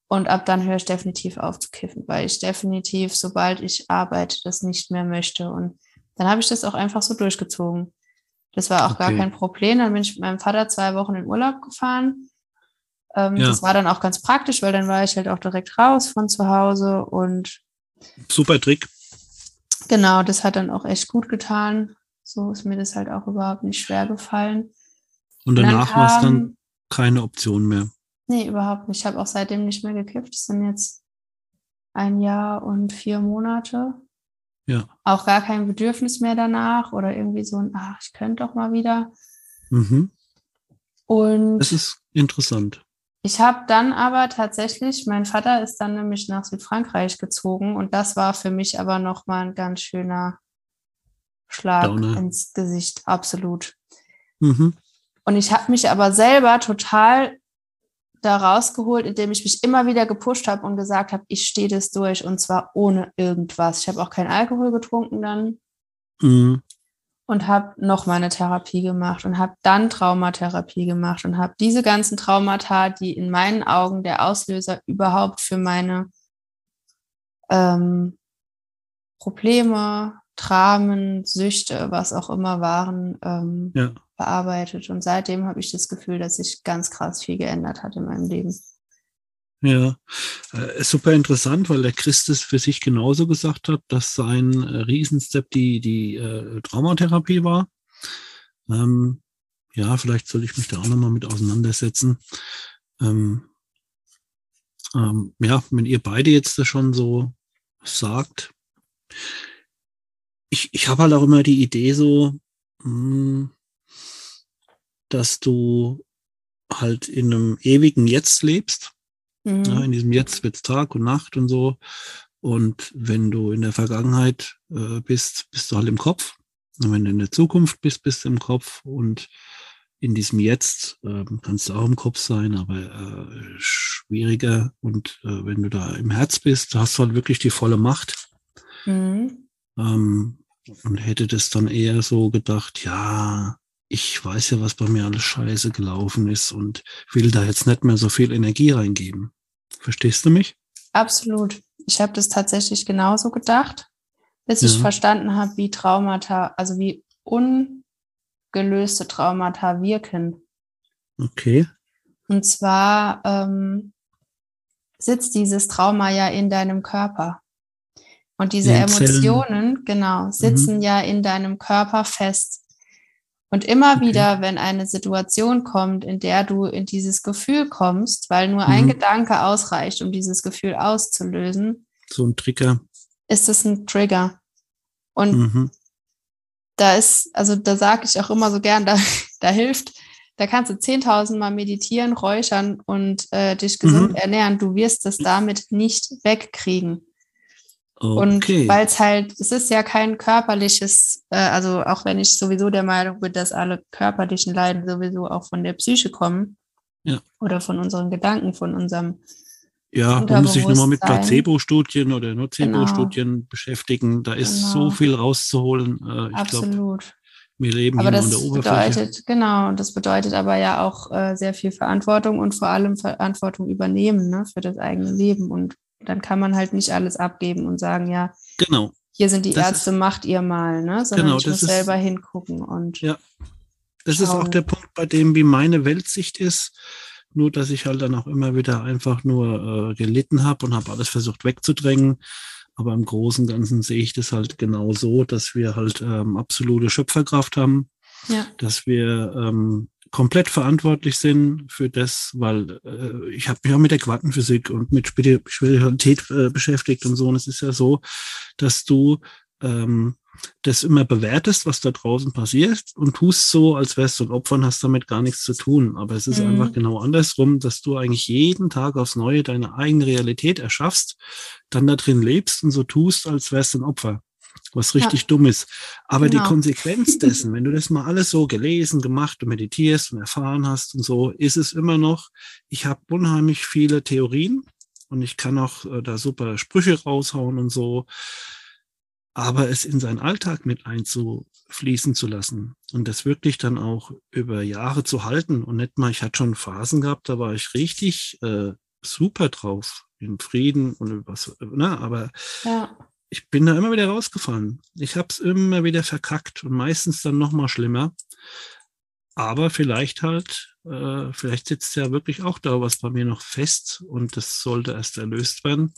Speaker 2: Und ab dann höre ich definitiv auf zu kiffen, weil ich definitiv, sobald ich arbeite, das nicht mehr möchte. Und dann habe ich das auch einfach so durchgezogen. Das war auch okay. gar kein Problem. Dann bin ich mit meinem Vater zwei Wochen in Urlaub gefahren. Ähm, ja. Das war dann auch ganz praktisch, weil dann war ich halt auch direkt raus von zu Hause und
Speaker 1: super Trick.
Speaker 2: Genau, das hat dann auch echt gut getan. So ist mir das halt auch überhaupt nicht schwer gefallen.
Speaker 1: Und danach war es dann keine Option mehr.
Speaker 2: Nee, überhaupt nicht. Ich habe auch seitdem nicht mehr gekifft. Das sind jetzt ein Jahr und vier Monate.
Speaker 1: Ja.
Speaker 2: Auch gar kein Bedürfnis mehr danach oder irgendwie so ein, ach, ich könnte doch mal wieder.
Speaker 1: Mhm.
Speaker 2: Und
Speaker 1: das ist interessant.
Speaker 2: Ich habe dann aber tatsächlich, mein Vater ist dann nämlich nach Südfrankreich gezogen und das war für mich aber nochmal ein ganz schöner Schlag Downer. ins Gesicht, absolut.
Speaker 1: Mhm.
Speaker 2: Und ich habe mich aber selber total da rausgeholt, indem ich mich immer wieder gepusht habe und gesagt habe, ich stehe das durch und zwar ohne irgendwas. Ich habe auch keinen Alkohol getrunken dann
Speaker 1: mhm.
Speaker 2: und habe noch meine Therapie gemacht und habe dann Traumatherapie gemacht und habe diese ganzen Traumata, die in meinen Augen der Auslöser überhaupt für meine ähm, Probleme, Dramen, Süchte, was auch immer waren, ähm,
Speaker 1: ja
Speaker 2: bearbeitet. Und seitdem habe ich das Gefühl, dass sich ganz krass viel geändert hat in meinem Leben.
Speaker 1: Ja, äh, super interessant, weil der Christus für sich genauso gesagt hat, dass sein äh, Riesenstep die, die äh, Traumatherapie war. Ähm, ja, vielleicht soll ich mich da auch nochmal mit auseinandersetzen. Ähm, ähm, ja, wenn ihr beide jetzt das schon so sagt, ich, ich habe halt auch immer die Idee so, mh, hm, dass du halt in einem ewigen Jetzt lebst. Mhm. Ja, in diesem Jetzt wird Tag und Nacht und so. Und wenn du in der Vergangenheit äh, bist, bist du halt im Kopf. Und wenn du in der Zukunft bist, bist du im Kopf. Und in diesem Jetzt äh, kannst du auch im Kopf sein, aber äh, schwieriger. Und äh, wenn du da im Herz bist, hast du halt wirklich die volle Macht. Mhm. Ähm, und hätte das dann eher so gedacht, ja, ich weiß ja, was bei mir alles scheiße gelaufen ist und will da jetzt nicht mehr so viel Energie reingeben. Verstehst du mich?
Speaker 2: Absolut. Ich habe das tatsächlich genauso gedacht, bis ja. ich verstanden habe, wie Traumata, also wie ungelöste Traumata wirken.
Speaker 1: Okay.
Speaker 2: Und zwar ähm, sitzt dieses Trauma ja in deinem Körper. Und diese Emotionen, genau, sitzen mhm. ja in deinem Körper fest. Und immer okay. wieder, wenn eine Situation kommt, in der du in dieses Gefühl kommst, weil nur mhm. ein Gedanke ausreicht, um dieses Gefühl auszulösen.
Speaker 1: So ein Trigger.
Speaker 2: Ist es ein Trigger. Und mhm. da ist, also da sage ich auch immer so gern, da, da hilft, da kannst du 10.000 Mal meditieren, räuchern und äh, dich gesund mhm. ernähren. Du wirst es damit nicht wegkriegen. Okay. Und weil es halt, es ist ja kein körperliches, äh, also auch wenn ich sowieso der Meinung bin, dass alle körperlichen Leiden sowieso auch von der Psyche kommen
Speaker 1: ja.
Speaker 2: oder von unseren Gedanken, von unserem
Speaker 1: ja, man muss sich nur mal mit Placebo-Studien oder Nocebo-Studien genau. beschäftigen. Da ist genau. so viel rauszuholen. Äh, ich
Speaker 2: Absolut.
Speaker 1: Glaub, wir leben
Speaker 2: aber
Speaker 1: hier
Speaker 2: das
Speaker 1: an der Oberfläche.
Speaker 2: Bedeutet, genau, das bedeutet aber ja auch äh, sehr viel Verantwortung und vor allem Verantwortung übernehmen ne, für das eigene Leben. Und dann kann man halt nicht alles abgeben und sagen, ja,
Speaker 1: genau.
Speaker 2: hier sind die das Ärzte, ist, macht ihr mal, ne? Sondern genau, ich muss ist, selber hingucken und.
Speaker 1: Ja. Das schauen. ist auch der Punkt, bei dem, wie meine Weltsicht ist. Nur, dass ich halt dann auch immer wieder einfach nur äh, gelitten habe und habe alles versucht wegzudrängen. Aber im Großen und Ganzen sehe ich das halt genau so, dass wir halt ähm, absolute Schöpferkraft haben,
Speaker 2: ja.
Speaker 1: dass wir ähm, komplett verantwortlich sind für das, weil äh, ich habe mich auch mit der Quantenphysik und mit Spiritualität äh, beschäftigt und so. Und es ist ja so, dass du ähm, das immer bewertest, was da draußen passiert und tust so, als wärst du ein Opfer und hast damit gar nichts zu tun. Aber es ist mhm. einfach genau andersrum, dass du eigentlich jeden Tag aufs Neue deine eigene Realität erschaffst, dann da drin lebst und so tust, als wärst du ein Opfer was richtig ja. dumm ist. Aber genau. die Konsequenz dessen, wenn du das mal alles so gelesen, gemacht und meditierst und erfahren hast und so, ist es immer noch, ich habe unheimlich viele Theorien und ich kann auch äh, da super Sprüche raushauen und so aber es in seinen Alltag mit einzufließen zu lassen und das wirklich dann auch über Jahre zu halten und nicht mal, ich hatte schon Phasen gehabt, da war ich richtig äh, super drauf, in Frieden und was, ne, aber ja. Ich bin da immer wieder rausgefallen. Ich habe es immer wieder verkackt und meistens dann noch mal schlimmer. Aber vielleicht halt, äh, vielleicht sitzt ja wirklich auch da was bei mir noch fest und das sollte erst erlöst werden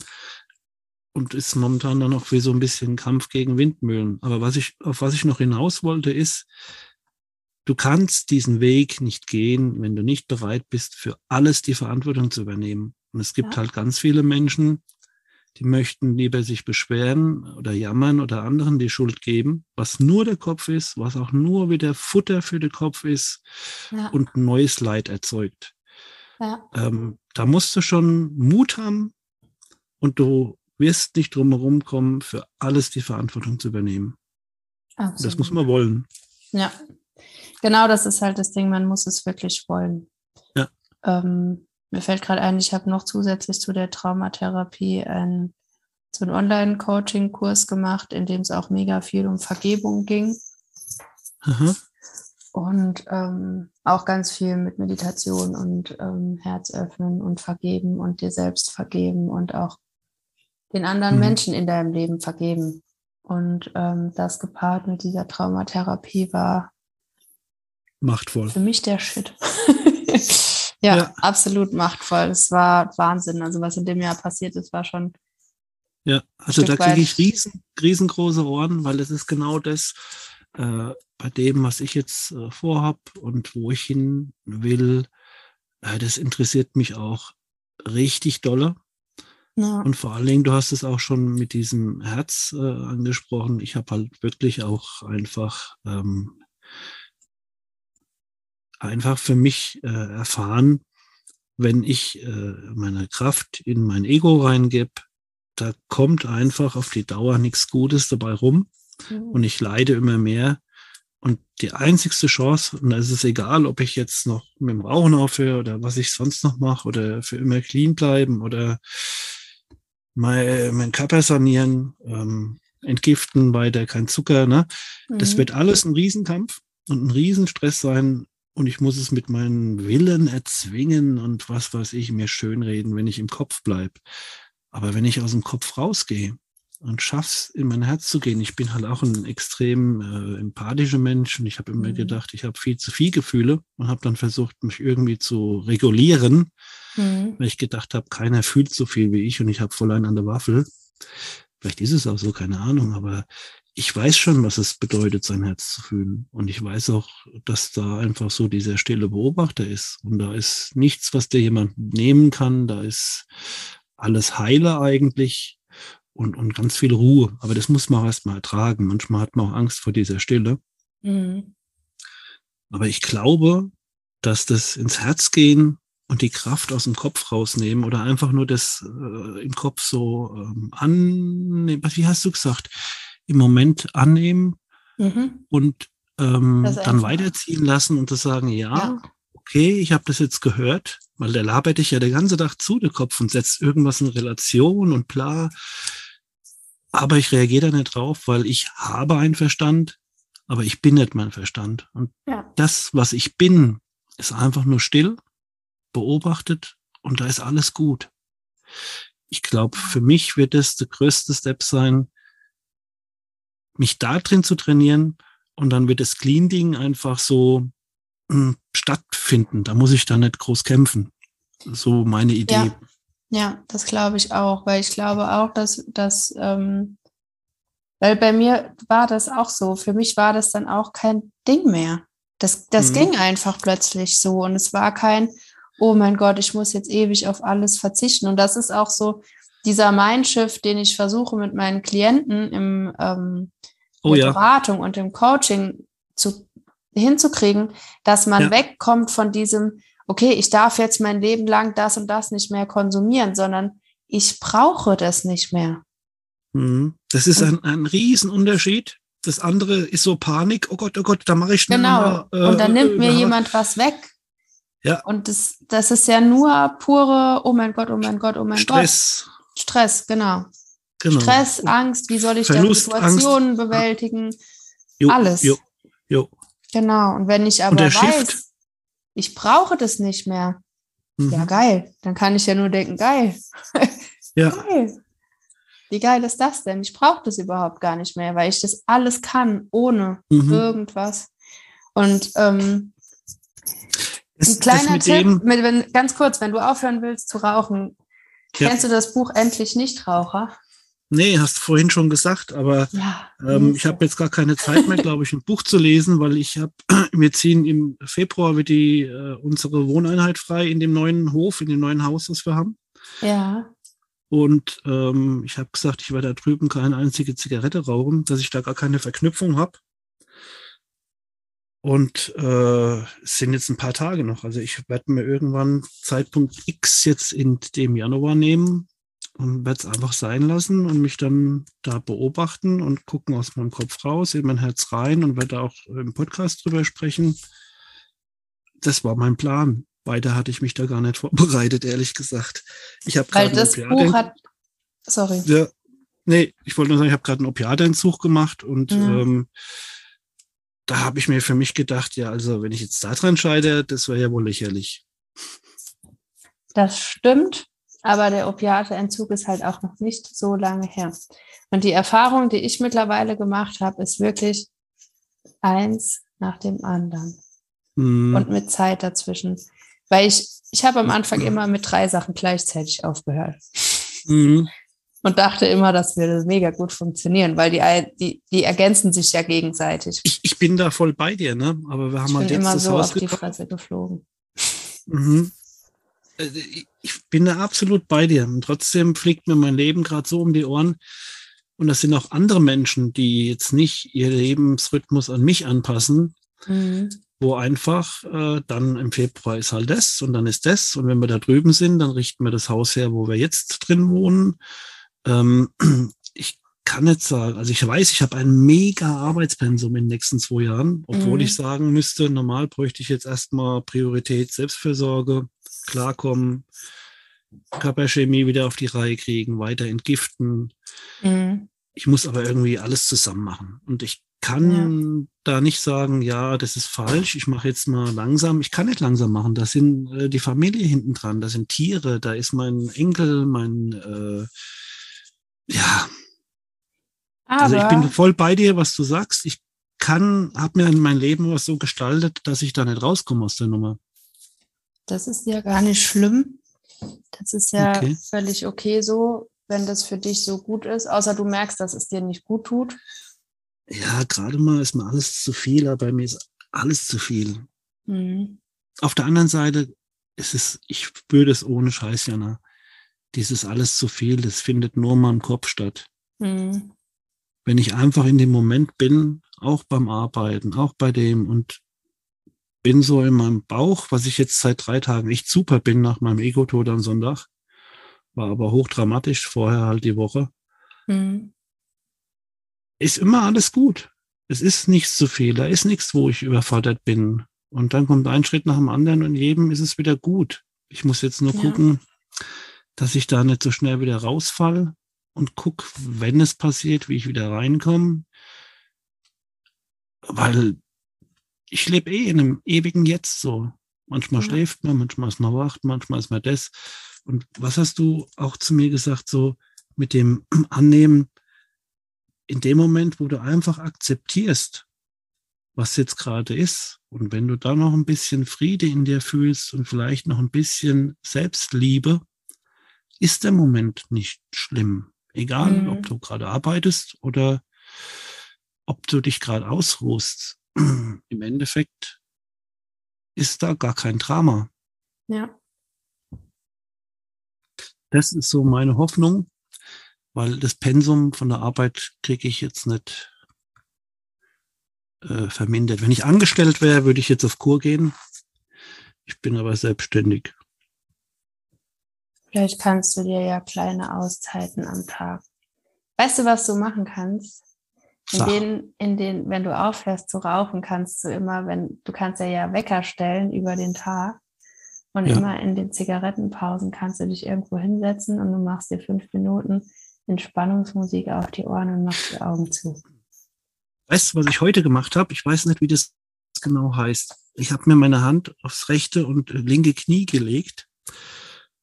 Speaker 1: und ist momentan dann noch wie so ein bisschen Kampf gegen Windmühlen. Aber was ich, auf was ich noch hinaus wollte, ist, du kannst diesen Weg nicht gehen, wenn du nicht bereit bist, für alles die Verantwortung zu übernehmen. Und es gibt ja. halt ganz viele Menschen, die möchten lieber sich beschweren oder jammern oder anderen die Schuld geben, was nur der Kopf ist, was auch nur wieder Futter für den Kopf ist ja. und neues Leid erzeugt. Ja. Ähm, da musst du schon Mut haben und du wirst nicht drum herum kommen, für alles die Verantwortung zu übernehmen. Absolut. Das muss man wollen.
Speaker 2: Ja, genau das ist halt das Ding, man muss es wirklich wollen. Ja. Ähm, mir fällt gerade ein, ich habe noch zusätzlich zu der Traumatherapie ein, so einen Online-Coaching-Kurs gemacht, in dem es auch mega viel um Vergebung ging. Aha. Und ähm, auch ganz viel mit Meditation und ähm, Herz öffnen und vergeben und dir selbst vergeben und auch den anderen mhm. Menschen in deinem Leben vergeben. Und ähm, das gepaart mit dieser Traumatherapie war
Speaker 1: machtvoll.
Speaker 2: Für mich der Shit. ja, ja, absolut machtvoll. Es war Wahnsinn. Also was in dem Jahr passiert ist, war schon.
Speaker 1: Ja, also da kriege ich riesen, riesengroße Ohren, weil es ist genau das äh, bei dem, was ich jetzt äh, vorhab und wo ich hin will. Äh, das interessiert mich auch richtig dolle. Ja. Und vor allen Dingen, du hast es auch schon mit diesem Herz äh, angesprochen. Ich habe halt wirklich auch einfach, ähm, einfach für mich äh, erfahren, wenn ich äh, meine Kraft in mein Ego reingebe, da kommt einfach auf die Dauer nichts Gutes dabei rum. Mhm. Und ich leide immer mehr. Und die einzigste Chance, und da ist es egal, ob ich jetzt noch mit dem Rauchen aufhöre oder was ich sonst noch mache oder für immer clean bleiben oder mein, mein Körper sanieren, ähm, entgiften, weiter kein Zucker. Ne? Mhm. Das wird alles ein Riesenkampf und ein Riesenstress sein. Und ich muss es mit meinen Willen erzwingen und was weiß ich, mir schönreden, wenn ich im Kopf bleibe. Aber wenn ich aus dem Kopf rausgehe und schaff's, in mein Herz zu gehen, ich bin halt auch ein extrem äh, empathischer Mensch und ich habe immer mhm. gedacht, ich habe viel zu viel Gefühle und habe dann versucht, mich irgendwie zu regulieren mhm. weil ich gedacht habe, keiner fühlt so viel wie ich und ich habe voll einen an der Waffel. Vielleicht ist es auch so, keine Ahnung, aber ich weiß schon, was es bedeutet, sein Herz zu fühlen. Und ich weiß auch, dass da einfach so dieser stille Beobachter ist. Und da ist nichts, was dir jemand nehmen kann. Da ist alles heile eigentlich und, und ganz viel Ruhe. Aber das muss man auch erstmal ertragen. Manchmal hat man auch Angst vor dieser Stille. Mhm. Aber ich glaube, dass das ins Herz gehen und die Kraft aus dem Kopf rausnehmen oder einfach nur das äh, im Kopf so ähm, annehmen, wie hast du gesagt, im Moment annehmen mhm. und ähm, dann weiterziehen lassen und zu sagen, ja, ja. okay, ich habe das jetzt gehört, weil der labert dich ja den ganzen Tag zu, der Kopf, und setzt irgendwas in Relation und bla. Aber ich reagiere da nicht drauf, weil ich habe einen Verstand, aber ich bin nicht mein Verstand. Und ja. das, was ich bin, ist einfach nur still beobachtet und da ist alles gut. Ich glaube, für mich wird es der größte Step sein, mich da drin zu trainieren und dann wird das Clean-Ding einfach so mh, hm, stattfinden. Da muss ich dann nicht groß kämpfen. So meine Idee.
Speaker 2: Ja, ja das glaube ich auch, weil ich glaube auch, dass, dass ähm, weil bei mir war das auch so. Für mich war das dann auch kein Ding mehr. Das, das mhm. ging einfach plötzlich so und es war kein, oh mein Gott, ich muss jetzt ewig auf alles verzichten. Und das ist auch so dieser Mindshift, den ich versuche mit meinen Klienten im, ähm, oh, ja. Beratung und dem Coaching zu, hinzukriegen, dass man ja. wegkommt von diesem, okay, ich darf jetzt mein Leben lang das und das nicht mehr konsumieren, sondern ich brauche das nicht mehr.
Speaker 1: Mhm. Das ist ein, ein Riesenunterschied. Das andere ist so Panik, oh Gott, oh Gott, da mache ich schnell
Speaker 2: Genau, mal, äh, und dann nimmt äh, mir jemand was weg. Ja. Und das, das ist ja nur pure, oh mein Gott, oh mein Gott, oh mein
Speaker 1: Stress.
Speaker 2: Gott. Stress, genau. genau. Stress, Angst, wie soll ich Verlust, Situationen Angst. bewältigen? Jo, Alles. Jo, jo. Genau, und wenn ich aber weiß, ich brauche das nicht mehr, mhm. ja geil, dann kann ich ja nur denken, geil. Ja. geil. Wie geil ist das denn? Ich brauche das überhaupt gar nicht mehr, weil ich das alles kann, ohne mhm. irgendwas. Und ähm, ein kleiner mit Tipp, mit, wenn, ganz kurz, wenn du aufhören willst zu rauchen, ja. kennst du das Buch Endlich Nichtraucher?
Speaker 1: Nee, hast du vorhin schon gesagt, aber ja, ähm, ich habe jetzt gar keine Zeit mehr, glaube ich, ein Buch zu lesen, weil ich habe, wir ziehen im Februar wird die äh, unsere Wohneinheit frei in dem neuen Hof, in dem neuen Haus, das wir haben.
Speaker 2: Ja.
Speaker 1: Und ähm, ich habe gesagt, ich werde da drüben keine einzige Zigarette rauchen, dass ich da gar keine Verknüpfung habe. Und äh, es sind jetzt ein paar Tage noch. Also ich werde mir irgendwann Zeitpunkt X jetzt in dem Januar nehmen und werde es einfach sein lassen und mich dann da beobachten und gucken aus meinem Kopf raus, in mein Herz rein und werde auch im Podcast drüber sprechen. Das war mein Plan. Weiter hatte ich mich da gar nicht vorbereitet, ehrlich gesagt. Ich habe
Speaker 2: gerade das Buch hat. Sorry.
Speaker 1: Ja, nee, ich wollte nur sagen, ich habe gerade einen Opiatentzug gemacht und mhm. ähm, da habe ich mir für mich gedacht, ja, also wenn ich jetzt da dran scheide, das wäre ja wohl lächerlich.
Speaker 2: Das stimmt, aber der Opiateentzug ist halt auch noch nicht so lange her. Und die Erfahrung, die ich mittlerweile gemacht habe, ist wirklich eins nach dem anderen. Mhm. Und mit Zeit dazwischen. Weil ich, ich habe am Anfang immer mit drei Sachen gleichzeitig aufgehört. Mhm. Und dachte immer, das würde mega gut funktionieren, weil die, die, die ergänzen sich ja gegenseitig.
Speaker 1: Ich, ich bin da voll bei dir, ne? Aber wir haben ich
Speaker 2: halt bin jetzt immer das so Haus auf die Fresse geflogen.
Speaker 1: Mhm. Äh, ich bin da absolut bei dir. Und trotzdem fliegt mir mein Leben gerade so um die Ohren. Und das sind auch andere Menschen, die jetzt nicht ihr Lebensrhythmus an mich anpassen, mhm wo einfach äh, dann im Februar ist halt das und dann ist das. Und wenn wir da drüben sind, dann richten wir das Haus her, wo wir jetzt drin wohnen. Ähm, ich kann nicht sagen, also ich weiß, ich habe ein mega Arbeitspensum in den nächsten zwei Jahren, obwohl mhm. ich sagen müsste, normal bräuchte ich jetzt erstmal Priorität Selbstfürsorge, klarkommen, Körperchemie wieder auf die Reihe kriegen, weiter entgiften. Mhm. Ich muss aber irgendwie alles zusammen machen. Und ich kann ja. da nicht sagen, ja, das ist falsch, ich mache jetzt mal langsam. Ich kann nicht langsam machen. Da sind äh, die Familie hinten dran, da sind Tiere, da ist mein Enkel, mein, äh, ja. Aber also ich bin voll bei dir, was du sagst. Ich kann, habe mir in mein Leben was so gestaltet, dass ich da nicht rauskomme aus der Nummer.
Speaker 2: Das ist ja gar nicht schlimm. Das ist ja okay. völlig okay so, wenn das für dich so gut ist, außer du merkst, dass es dir nicht gut tut
Speaker 1: ja, gerade mal ist mir alles zu viel, aber bei mir ist alles zu viel. Mhm. Auf der anderen Seite ist es, ich spüre das ohne Scheiß, Jana. Dieses alles zu viel, das findet nur in meinem Kopf statt. Mhm. Wenn ich einfach in dem Moment bin, auch beim Arbeiten, auch bei dem und bin so in meinem Bauch, was ich jetzt seit drei Tagen echt super bin nach meinem Ego-Tod am Sonntag, war aber hochdramatisch vorher halt die Woche. Mhm ist immer alles gut. Es ist nichts zu viel, da ist nichts, wo ich überfordert bin. Und dann kommt ein Schritt nach dem anderen und jedem ist es wieder gut. Ich muss jetzt nur ja. gucken, dass ich da nicht so schnell wieder rausfall und guck, wenn es passiert, wie ich wieder reinkomme. Weil ich lebe eh in einem ewigen Jetzt so. Manchmal ja. schläft man, manchmal ist man wacht, manchmal ist man das. Und was hast du auch zu mir gesagt, so mit dem Annehmen, in dem Moment, wo du einfach akzeptierst, was jetzt gerade ist, und wenn du da noch ein bisschen Friede in dir fühlst und vielleicht noch ein bisschen Selbstliebe, ist der Moment nicht schlimm. Egal, mhm. ob du gerade arbeitest oder ob du dich gerade ausruhst. Im Endeffekt ist da gar kein Drama.
Speaker 2: Ja.
Speaker 1: Das ist so meine Hoffnung, weil das Pensum von der Arbeit kriege ich jetzt nicht äh, vermindert. Wenn ich angestellt wäre, würde ich jetzt auf Kur gehen. Ich bin aber selbstständig.
Speaker 2: Vielleicht kannst du dir ja kleine Auszeiten am Tag. Weißt du, was du machen kannst? In denen, in denen, wenn du aufhörst zu rauchen, kannst du immer, wenn du kannst ja ja Wecker stellen über den Tag und ja. immer in den Zigarettenpausen kannst du dich irgendwo hinsetzen und du machst dir fünf Minuten Entspannungsmusik auf die Ohren und machst die Augen zu.
Speaker 1: Weißt du, was ich heute gemacht habe? Ich weiß nicht, wie das genau heißt. Ich habe mir meine Hand aufs rechte und linke Knie gelegt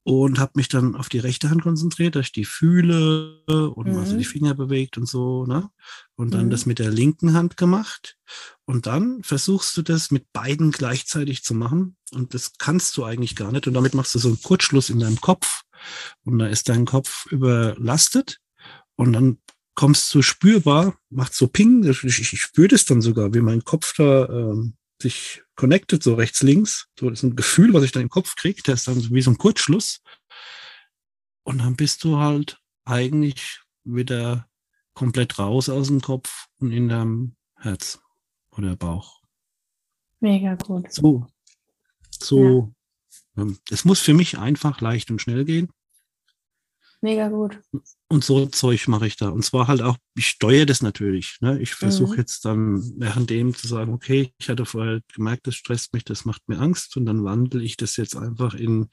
Speaker 1: und habe mich dann auf die rechte Hand konzentriert, dass ich die fühle und mhm. also die Finger bewegt und so, ne? Und dann mhm. das mit der linken Hand gemacht. Und dann versuchst du das mit beiden gleichzeitig zu machen. Und das kannst du eigentlich gar nicht. Und damit machst du so einen Kurzschluss in deinem Kopf. Und da ist dein Kopf überlastet. Und dann kommst du spürbar, macht so Ping. Ich, ich spüre das dann sogar, wie mein Kopf da ähm, sich connected, so rechts, links. So das ist ein Gefühl, was ich da im Kopf kriege, der ist dann so wie so ein Kurzschluss. Und dann bist du halt eigentlich wieder komplett raus aus dem Kopf und in deinem Herz oder Bauch.
Speaker 2: Mega gut.
Speaker 1: So. So. Ja. Ähm, es muss für mich einfach leicht und schnell gehen.
Speaker 2: Mega gut.
Speaker 1: Und so Zeug mache ich da. Und zwar halt auch, ich steuere das natürlich. Ne? Ich versuche mhm. jetzt dann während dem zu sagen, okay, ich hatte vorher gemerkt, das stresst mich, das macht mir Angst. Und dann wandle ich das jetzt einfach in,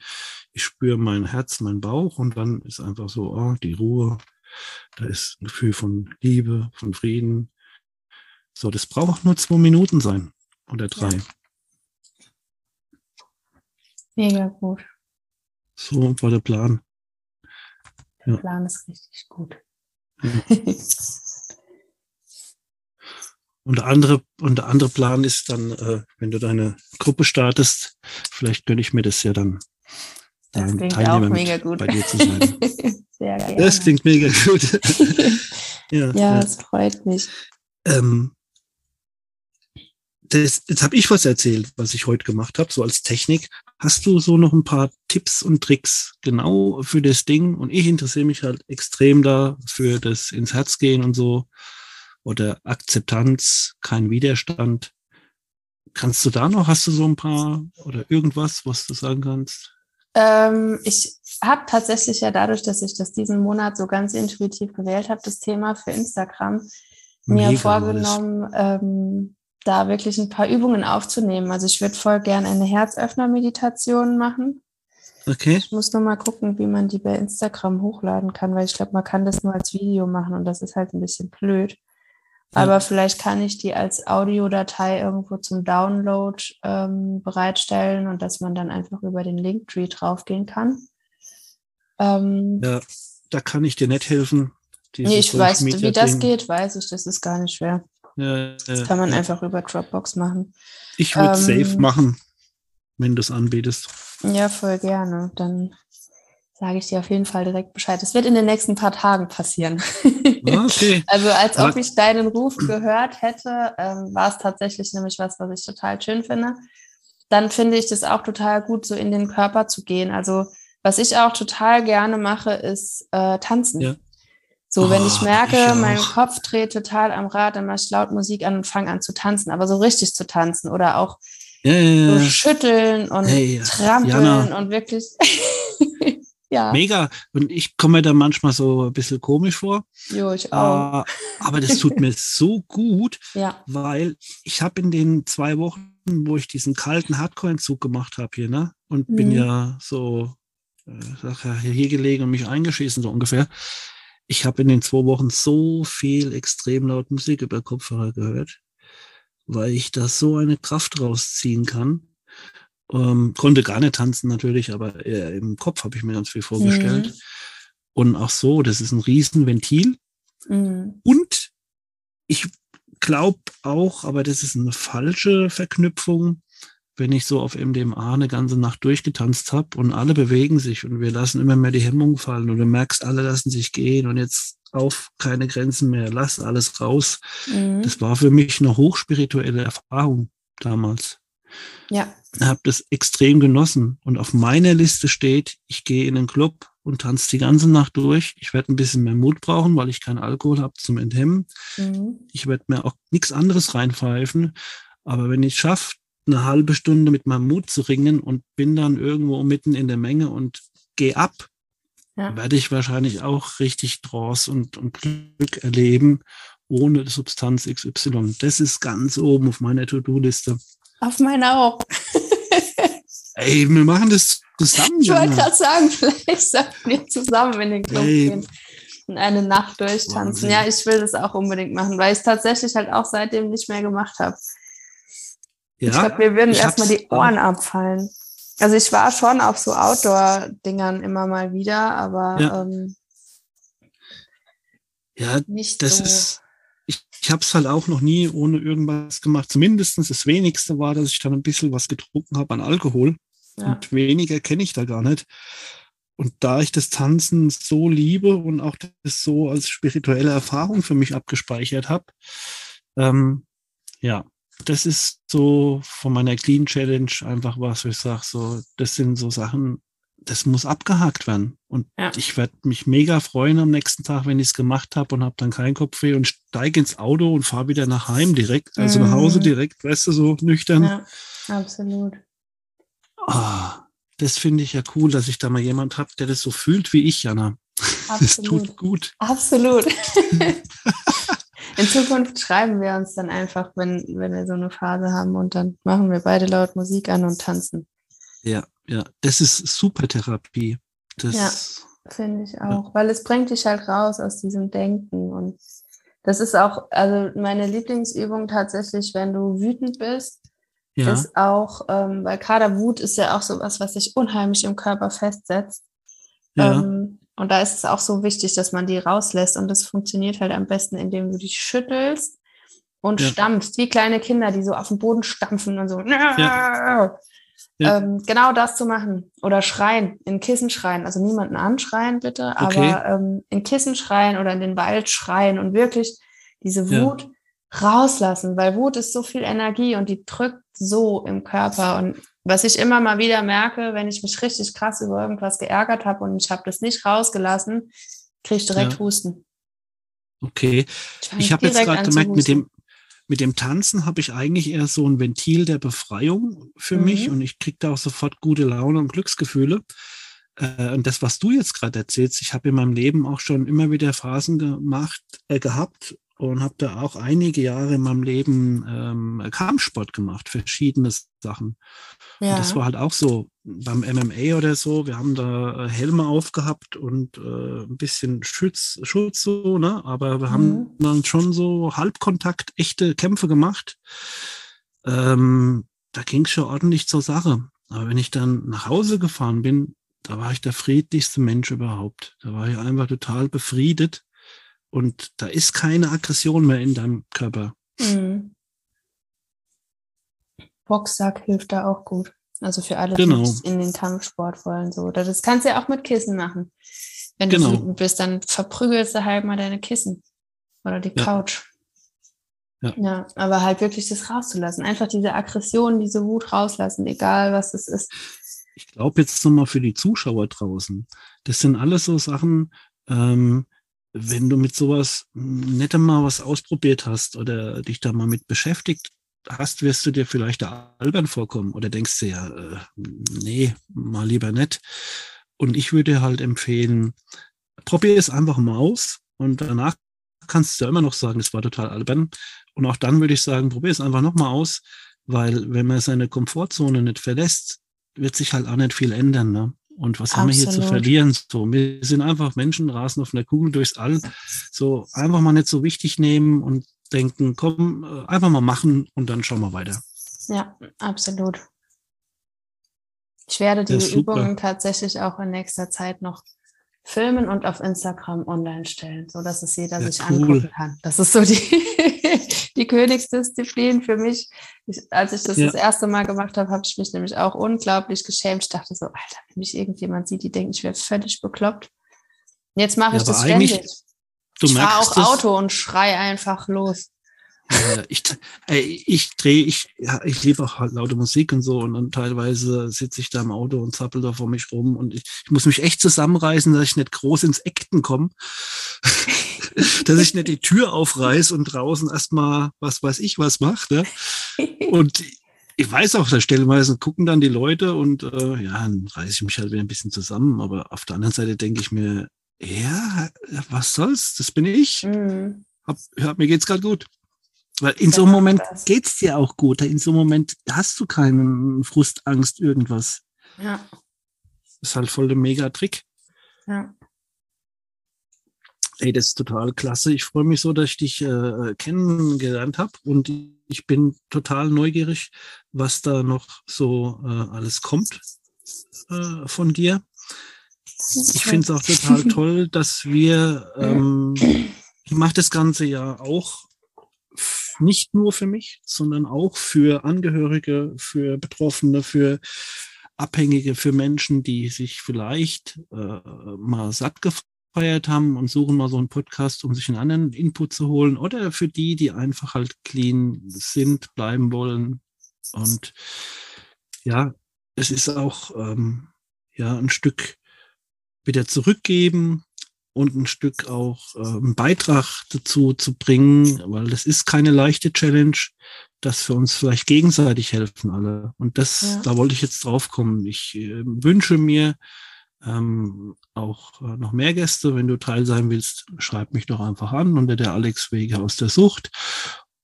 Speaker 1: ich spüre mein Herz, mein Bauch und dann ist einfach so, oh, die Ruhe. Da ist ein Gefühl von Liebe, von Frieden. So, das braucht nur zwei Minuten sein oder drei. Ja.
Speaker 2: Mega gut.
Speaker 1: So war der Plan.
Speaker 2: Der ja. Plan ist richtig gut.
Speaker 1: Und der andere, und der andere Plan ist dann, äh, wenn du deine Gruppe startest, vielleicht gönne ich mir das ja dann.
Speaker 2: Das klingt Teilnehmer auch mega gut.
Speaker 1: Bei dir zu sein. Sehr gerne. Das klingt mega gut.
Speaker 2: ja, ja, es freut mich.
Speaker 1: Ähm, das, jetzt habe ich was erzählt, was ich heute gemacht habe, so als Technik. Hast du so noch ein paar Tipps und Tricks genau für das Ding? Und ich interessiere mich halt extrem da für das ins Herz gehen und so oder Akzeptanz, kein Widerstand. Kannst du da noch, hast du so ein paar oder irgendwas, was du sagen kannst?
Speaker 2: Ähm, ich habe tatsächlich ja dadurch, dass ich das diesen Monat so ganz intuitiv gewählt habe, das Thema für Instagram Mega mir vorgenommen, ähm, da wirklich ein paar Übungen aufzunehmen. Also ich würde voll gerne eine Herzöffner-Meditation machen.
Speaker 1: Okay.
Speaker 2: Ich muss nur mal gucken, wie man die bei Instagram hochladen kann, weil ich glaube, man kann das nur als Video machen und das ist halt ein bisschen blöd. Aber vielleicht kann ich die als Audiodatei irgendwo zum Download ähm, bereitstellen und dass man dann einfach über den Linktree draufgehen kann.
Speaker 1: Ähm, ja, da kann ich dir nicht helfen.
Speaker 2: Nee, ich weiß, wie das geht, weiß ich, das ist gar nicht schwer. Ja, das kann man ja. einfach über Dropbox machen.
Speaker 1: Ich würde ähm, safe machen, wenn du es anbietest.
Speaker 2: Ja, voll gerne. Dann sage ich dir auf jeden Fall direkt Bescheid. Das wird in den nächsten paar Tagen passieren.
Speaker 1: Ah, okay.
Speaker 2: also als ob ich deinen Ruf gehört hätte, ähm, war es tatsächlich nämlich was, was ich total schön finde. Dann finde ich das auch total gut, so in den Körper zu gehen. Also was ich auch total gerne mache, ist äh, tanzen. Ja. So, wenn ich oh, merke, ich mein Kopf dreht total am Rad, dann mache ich laut Musik an und fange an zu tanzen, aber so richtig zu tanzen oder auch ja, ja, so schütteln und hey, trampeln Jana. und wirklich.
Speaker 1: ja. Mega. Und ich komme mir da manchmal so ein bisschen komisch vor.
Speaker 2: Jo, ich auch.
Speaker 1: Uh, aber das tut mir so gut,
Speaker 2: ja.
Speaker 1: weil ich habe in den zwei Wochen, wo ich diesen kalten Hardcore-Entzug gemacht habe hier, ne? Und mhm. bin ja so äh, hier gelegen und mich eingeschießen, so ungefähr ich habe in den zwei Wochen so viel extrem laut Musik über Kopfhörer gehört, weil ich da so eine Kraft rausziehen kann. Ähm, konnte gar nicht tanzen natürlich, aber im Kopf habe ich mir ganz viel vorgestellt. Mhm. Und auch so, das ist ein Riesenventil. Mhm. Und ich glaube auch, aber das ist eine falsche Verknüpfung, wenn ich so auf MDMA eine ganze Nacht durchgetanzt habe und alle bewegen sich und wir lassen immer mehr die Hemmung fallen und du merkst, alle lassen sich gehen und jetzt auf keine Grenzen mehr, lass alles raus. Mhm. Das war für mich eine hochspirituelle Erfahrung damals.
Speaker 2: Ja.
Speaker 1: Habe das extrem genossen. Und auf meiner Liste steht, ich gehe in den Club und tanze die ganze Nacht durch. Ich werde ein bisschen mehr Mut brauchen, weil ich keinen Alkohol habe zum Enthemmen. Mhm. Ich werde mir auch nichts anderes reinpfeifen. Aber wenn ich schaffe, eine halbe Stunde mit meinem Mut zu ringen und bin dann irgendwo mitten in der Menge und gehe ab, ja. werde ich wahrscheinlich auch richtig Trance und, und Glück erleben ohne Substanz XY. Das ist ganz oben auf meiner To-Do-Liste.
Speaker 2: Auf meiner auch.
Speaker 1: Ey, wir machen das zusammen.
Speaker 2: Ich wollte gerade sagen, vielleicht sollten wir zusammen in den Club Ey. gehen und eine Nacht durchtanzen. Wahnsinn. Ja, ich will das auch unbedingt machen, weil ich es tatsächlich halt auch seitdem nicht mehr gemacht habe. Ja, ich glaube, mir würden erstmal die Ohren auch. abfallen. Also ich war schon auf so Outdoor-Dingern immer mal wieder, aber
Speaker 1: ja,
Speaker 2: ähm,
Speaker 1: ja nicht das so. ist. Ich, ich habe es halt auch noch nie ohne irgendwas gemacht. Zumindest das Wenigste war, dass ich dann ein bisschen was getrunken habe an Alkohol. Ja. Und weniger kenne ich da gar nicht. Und da ich das Tanzen so liebe und auch das so als spirituelle Erfahrung für mich abgespeichert habe, ähm, ja, das ist so von meiner Clean Challenge einfach was, wo ich sage, so, das sind so Sachen, das muss abgehakt werden. Und ja. ich werde mich mega freuen am nächsten Tag, wenn ich es gemacht habe und habe dann keinen Kopfweh und steige ins Auto und fahre wieder nach Heim direkt, also mhm. nach Hause mhm. direkt, weißt du, so nüchtern. Ja,
Speaker 2: absolut.
Speaker 1: Ah, das finde ich ja cool, dass ich da mal jemand habe, der das so fühlt wie ich, Jana. Absolut. Das tut gut.
Speaker 2: Absolut. In Zukunft schreiben wir uns dann einfach, wenn, wenn wir so eine Phase haben und dann machen wir beide laut Musik an und tanzen.
Speaker 1: Ja, ja, das ist super Therapie. Das,
Speaker 2: ja, finde ich auch, ja. weil es bringt dich halt raus aus diesem Denken und das ist auch, also meine Lieblingsübung tatsächlich, wenn du wütend bist, ja. ist auch, ähm, weil gerade Wut ist ja auch sowas, was sich unheimlich im Körper festsetzt. Ja. Ähm, und da ist es auch so wichtig, dass man die rauslässt. Und das funktioniert halt am besten, indem du dich schüttelst und ja. stampfst, wie kleine Kinder, die so auf den Boden stampfen und so. Ja. Ähm, genau das zu machen. Oder schreien, in Kissen schreien. Also niemanden anschreien, bitte, okay. aber ähm, in Kissen schreien oder in den Wald schreien und wirklich diese Wut rauslassen, weil Wut ist so viel Energie und die drückt so im Körper. Und was ich immer mal wieder merke, wenn ich mich richtig krass über irgendwas geärgert habe und ich habe das nicht rausgelassen, kriege ich direkt ja. Husten.
Speaker 1: Okay. Ich, ich habe jetzt gerade gemerkt, mit dem, mit dem Tanzen habe ich eigentlich eher so ein Ventil der Befreiung für mhm. mich und ich kriege da auch sofort gute Laune und Glücksgefühle. Äh, und das, was du jetzt gerade erzählst, ich habe in meinem Leben auch schon immer wieder Phasen gemacht, äh, gehabt, und habe da auch einige Jahre in meinem Leben ähm, Kampfsport gemacht, verschiedene Sachen. Ja. Und das war halt auch so beim MMA oder so. Wir haben da äh, Helme aufgehabt und äh, ein bisschen Schutz, Schutz so, ne? Aber wir mhm. haben dann schon so Halbkontakt, echte Kämpfe gemacht. Ähm, da ging es schon ordentlich zur Sache. Aber wenn ich dann nach Hause gefahren bin, da war ich der friedlichste Mensch überhaupt. Da war ich einfach total befriedet und da ist keine Aggression mehr in deinem Körper. Mhm.
Speaker 2: Boxsack hilft da auch gut. Also für alle, genau. die in den Kampfsport wollen. So. Oder das kannst du ja auch mit Kissen machen. Wenn du genau. wütend bist, dann verprügelst du halt mal deine Kissen oder die ja. Couch. Ja. ja, aber halt wirklich das rauszulassen. Einfach diese Aggression, diese Wut rauslassen, egal was es ist.
Speaker 1: Ich glaube jetzt nochmal für die Zuschauer draußen. Das sind alles so Sachen, ähm, wenn du mit sowas nicht einmal was ausprobiert hast oder dich da mal mit beschäftigt hast, wirst du dir vielleicht da albern vorkommen oder denkst dir ja, äh, nee, mal lieber nicht. Und ich würde halt empfehlen, probier es einfach mal aus und danach kannst du ja immer noch sagen, es war total albern. Und auch dann würde ich sagen, probier es einfach nochmal aus, weil wenn man seine Komfortzone nicht verlässt, wird sich halt auch nicht viel ändern. Ne? Und was Absolut. haben wir hier zu verlieren? So, wir sind einfach Menschen, rasen auf einer Kugel durchs All. So, einfach mal nicht so wichtig nehmen und denken, komm, äh, einfach mal machen und dann schauen wir weiter.
Speaker 2: Ja, absolut. Ich werde diese Übungen tatsächlich auch in nächster Zeit noch filmen und auf Instagram online stellen, so dass es jeder ja, sich cool. angucken kann. Das ist so die, die Königsdisziplin für mich. Ich, als ich das ja. das erste Mal gemacht habe, habe ich mich nämlich auch unglaublich geschämt. Ich dachte so, Alter, wenn mich irgendjemand sieht, die denkt, ich wäre völlig bekloppt. Jetzt mache ich ja, das ständig. ich fahre auch Auto und schrei einfach los.
Speaker 1: Ja, ich, ich drehe, ich, ja, ich liebe auch halt laute Musik und so und dann teilweise sitze ich da im Auto und zappel da vor mich rum und ich, ich muss mich echt zusammenreißen, dass ich nicht groß ins Ekten komme, dass ich nicht die Tür aufreiß und draußen erstmal was weiß ich was mache. Ne? Und ich weiß auch, da stellenweise gucken dann die Leute und äh, ja, dann reiße ich mich halt wieder ein bisschen zusammen, aber auf der anderen Seite denke ich mir, ja, was soll's, das bin ich. Mhm. Hab, hab, mir geht's gerade gut. Weil in so einem Moment das. geht's dir auch gut. In so einem Moment hast du keinen Frust, Angst, irgendwas.
Speaker 2: Ja.
Speaker 1: Das ist halt voll der Mega-Trick.
Speaker 2: Ja.
Speaker 1: Ey, das ist total klasse. Ich freue mich so, dass ich dich äh, kennengelernt habe und ich bin total neugierig, was da noch so äh, alles kommt äh, von dir. Ich finde es auch total toll, dass wir, ähm, ich mache das Ganze ja auch nicht nur für mich, sondern auch für Angehörige, für Betroffene, für Abhängige, für Menschen, die sich vielleicht äh, mal satt gefeiert haben und suchen mal so einen Podcast, um sich einen anderen Input zu holen oder für die, die einfach halt clean sind, bleiben wollen. Und ja, es ist auch ähm, ja ein Stück wieder zurückgeben, und ein Stück auch äh, einen Beitrag dazu zu bringen, weil das ist keine leichte Challenge, dass wir uns vielleicht gegenseitig helfen alle. Und das, ja. da wollte ich jetzt drauf kommen. Ich äh, wünsche mir ähm, auch äh, noch mehr Gäste. Wenn du Teil sein willst, schreib mich doch einfach an unter der Alex Wege aus der Sucht.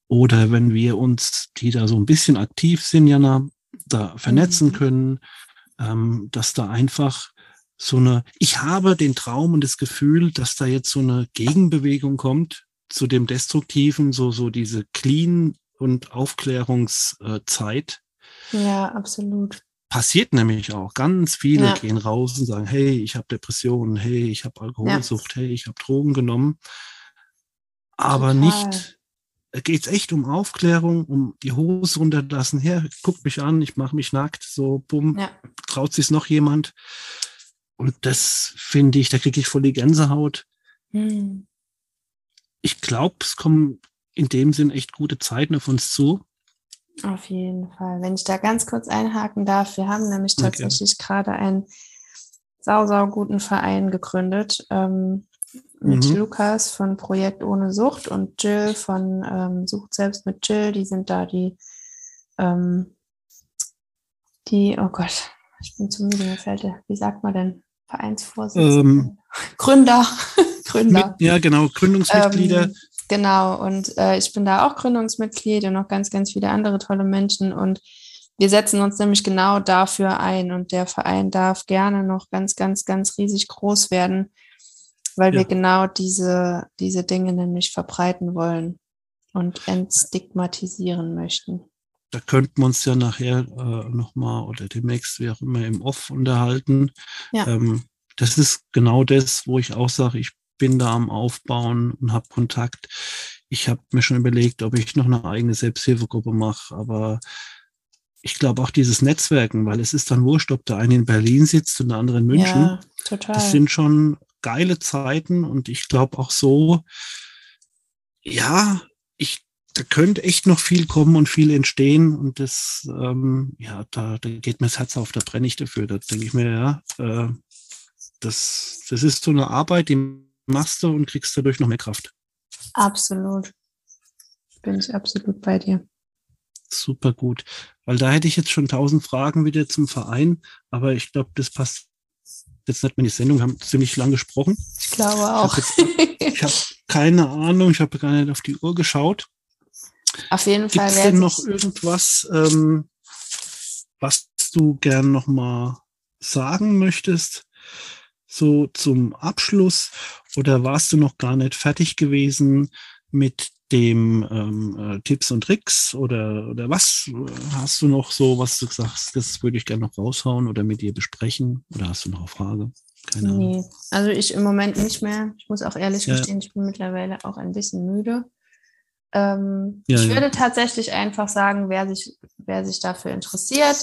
Speaker 1: Oder wenn wir uns, die da so ein bisschen aktiv sind, Jana, da vernetzen mhm. können, ähm, dass da einfach so eine, ich habe den Traum und das Gefühl, dass da jetzt so eine Gegenbewegung kommt zu dem Destruktiven, so, so diese Clean- und Aufklärungszeit.
Speaker 2: Ja, absolut.
Speaker 1: Passiert nämlich auch. Ganz viele ja. gehen raus und sagen, hey, ich habe Depressionen, hey, ich habe Alkoholsucht, ja. hey, ich habe Drogen genommen. Aber Total. nicht, da geht es echt um Aufklärung, um die Hose runterlassen. Her, guckt mich an, ich mache mich nackt, so bumm, ja. traut sich noch jemand. Und das finde ich, da kriege ich voll die Gänsehaut. Hm. Ich glaube, es kommen in dem Sinn echt gute Zeiten auf uns zu.
Speaker 2: Auf jeden Fall. Wenn ich da ganz kurz einhaken darf, wir haben nämlich tatsächlich okay. gerade einen sau, sau guten Verein gegründet ähm, mit mhm. Lukas von Projekt Ohne Sucht und Jill von ähm, Sucht selbst mit Jill. Die sind da die, ähm, die, oh Gott, ich bin zu müde, mir fällt wie sagt man denn? Vereinsvorsitzender, ähm, Gründer, Gründer.
Speaker 1: Mit, ja, genau, Gründungsmitglieder.
Speaker 2: Ähm, genau, und äh, ich bin da auch Gründungsmitglied und noch ganz, ganz viele andere tolle Menschen und wir setzen uns nämlich genau dafür ein und der Verein darf gerne noch ganz, ganz, ganz riesig groß werden, weil ja. wir genau diese, diese Dinge nämlich verbreiten wollen und entstigmatisieren möchten
Speaker 1: da könnten wir uns ja nachher äh, nochmal oder demnächst, wie auch immer, im Off unterhalten. Ja. Ähm, das ist genau das, wo ich auch sage, ich bin da am Aufbauen und habe Kontakt. Ich habe mir schon überlegt, ob ich noch eine eigene Selbsthilfegruppe mache, aber ich glaube auch dieses Netzwerken, weil es ist dann wurscht, ob der eine in Berlin sitzt und der andere in München. Ja, total. Das sind schon geile Zeiten und ich glaube auch so, ja, da könnte echt noch viel kommen und viel entstehen. Und das, ähm, ja, da, da geht mir das Herz auf, da brenne ich dafür. Da denke ich mir, ja, äh, das, das ist so eine Arbeit, die machst du und kriegst dadurch noch mehr Kraft.
Speaker 2: Absolut. Bin ich absolut bei dir.
Speaker 1: Super gut. Weil da hätte ich jetzt schon tausend Fragen wieder zum Verein, aber ich glaube, das passt jetzt nicht mehr in die Sendung. Wir haben ziemlich lang gesprochen.
Speaker 2: Ich glaube auch.
Speaker 1: Ich habe hab keine Ahnung, ich habe gar nicht auf die Uhr geschaut.
Speaker 2: Auf jeden
Speaker 1: Fall. Gibt es denn noch irgendwas, ähm, was du gern noch mal sagen möchtest? So zum Abschluss? Oder warst du noch gar nicht fertig gewesen mit dem ähm, äh, Tipps und Tricks oder, oder was hast du noch so, was du sagst, das würde ich gerne noch raushauen oder mit dir besprechen? Oder hast du noch eine Frage?
Speaker 2: Keine nee, Ahnung. also ich im Moment nicht mehr. Ich muss auch ehrlich ja. gestehen, ich bin mittlerweile auch ein bisschen müde. Ähm, ja, ich ja. würde tatsächlich einfach sagen, wer sich, wer sich dafür interessiert,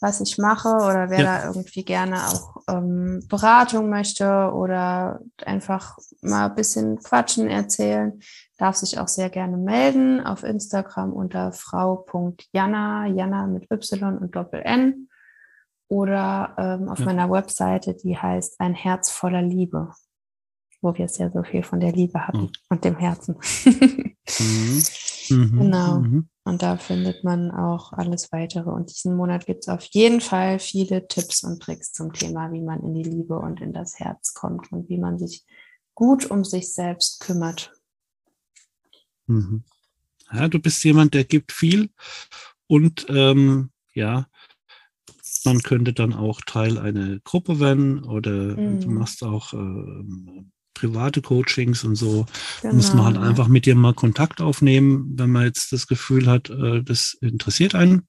Speaker 2: was ich mache oder wer ja. da irgendwie gerne auch ähm, Beratung möchte oder einfach mal ein bisschen quatschen, erzählen, darf sich auch sehr gerne melden auf Instagram unter frau.jana, Jana mit Y und Doppel N oder ähm, auf ja. meiner Webseite, die heißt Ein Herz voller Liebe, wo wir sehr so viel von der Liebe hatten mhm. und dem Herzen. mhm. Mhm. Genau. Mhm. Und da findet man auch alles weitere. Und diesen Monat gibt es auf jeden Fall viele Tipps und Tricks zum Thema, wie man in die Liebe und in das Herz kommt und wie man sich gut um sich selbst kümmert.
Speaker 1: Mhm. Ja, du bist jemand, der gibt viel und ähm, ja, man könnte dann auch Teil einer Gruppe werden oder mhm. du machst auch äh, private Coachings und so. Genau. Muss man halt einfach mit dir mal Kontakt aufnehmen, wenn man jetzt das Gefühl hat, äh, das interessiert einen.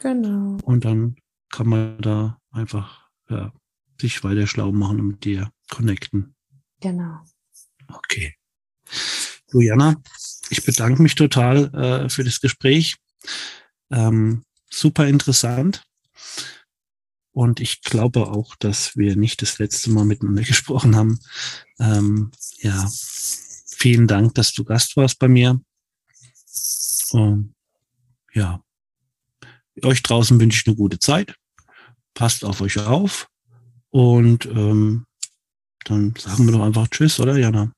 Speaker 1: Genau. Und dann kann man da einfach ja, sich weiter schlau machen und mit dir connecten.
Speaker 2: Genau.
Speaker 1: Okay. Jana, ich bedanke mich total äh, für das Gespräch. Ähm, super interessant. Und ich glaube auch, dass wir nicht das letzte Mal miteinander gesprochen haben. Ähm, ja, vielen Dank, dass du Gast warst bei mir. Und ja, euch draußen wünsche ich eine gute Zeit. Passt auf euch auf. Und ähm, dann sagen wir doch einfach Tschüss, oder Jana?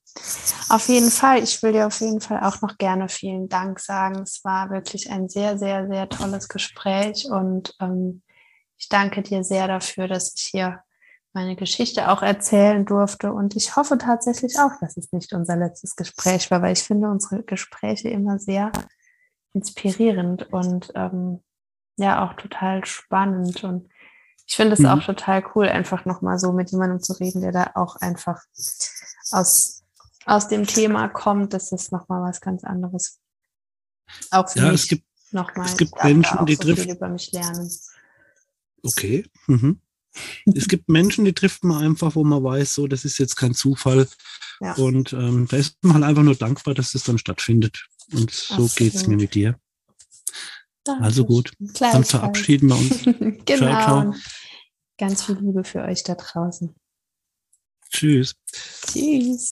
Speaker 2: Auf jeden Fall. Ich will dir auf jeden Fall auch noch gerne vielen Dank sagen. Es war wirklich ein sehr, sehr, sehr tolles Gespräch und ähm, ich danke dir sehr dafür, dass ich hier meine Geschichte auch erzählen durfte. Und ich hoffe tatsächlich auch, dass es nicht unser letztes Gespräch war, weil ich finde unsere Gespräche immer sehr inspirierend und ähm, ja auch total spannend. Und ich finde es mhm. auch total cool, einfach nochmal so mit jemandem zu reden, der da auch einfach aus, aus dem Thema kommt. Das ist nochmal was ganz anderes.
Speaker 1: Auch für ja, mich es gibt, nochmal. Es gibt Menschen, die so trifft,
Speaker 2: über mich lernen.
Speaker 1: Okay. Mhm. es gibt Menschen, die trifft man einfach, wo man weiß, so, das ist jetzt kein Zufall. Ja. Und ähm, da ist man halt einfach nur dankbar, dass das dann stattfindet. Und so geht es mir mit dir. Danke. Also gut, dann verabschieden wir uns.
Speaker 2: genau. Ciao, ciao. Ganz viel Liebe für euch da draußen.
Speaker 1: Tschüss.
Speaker 2: Tschüss.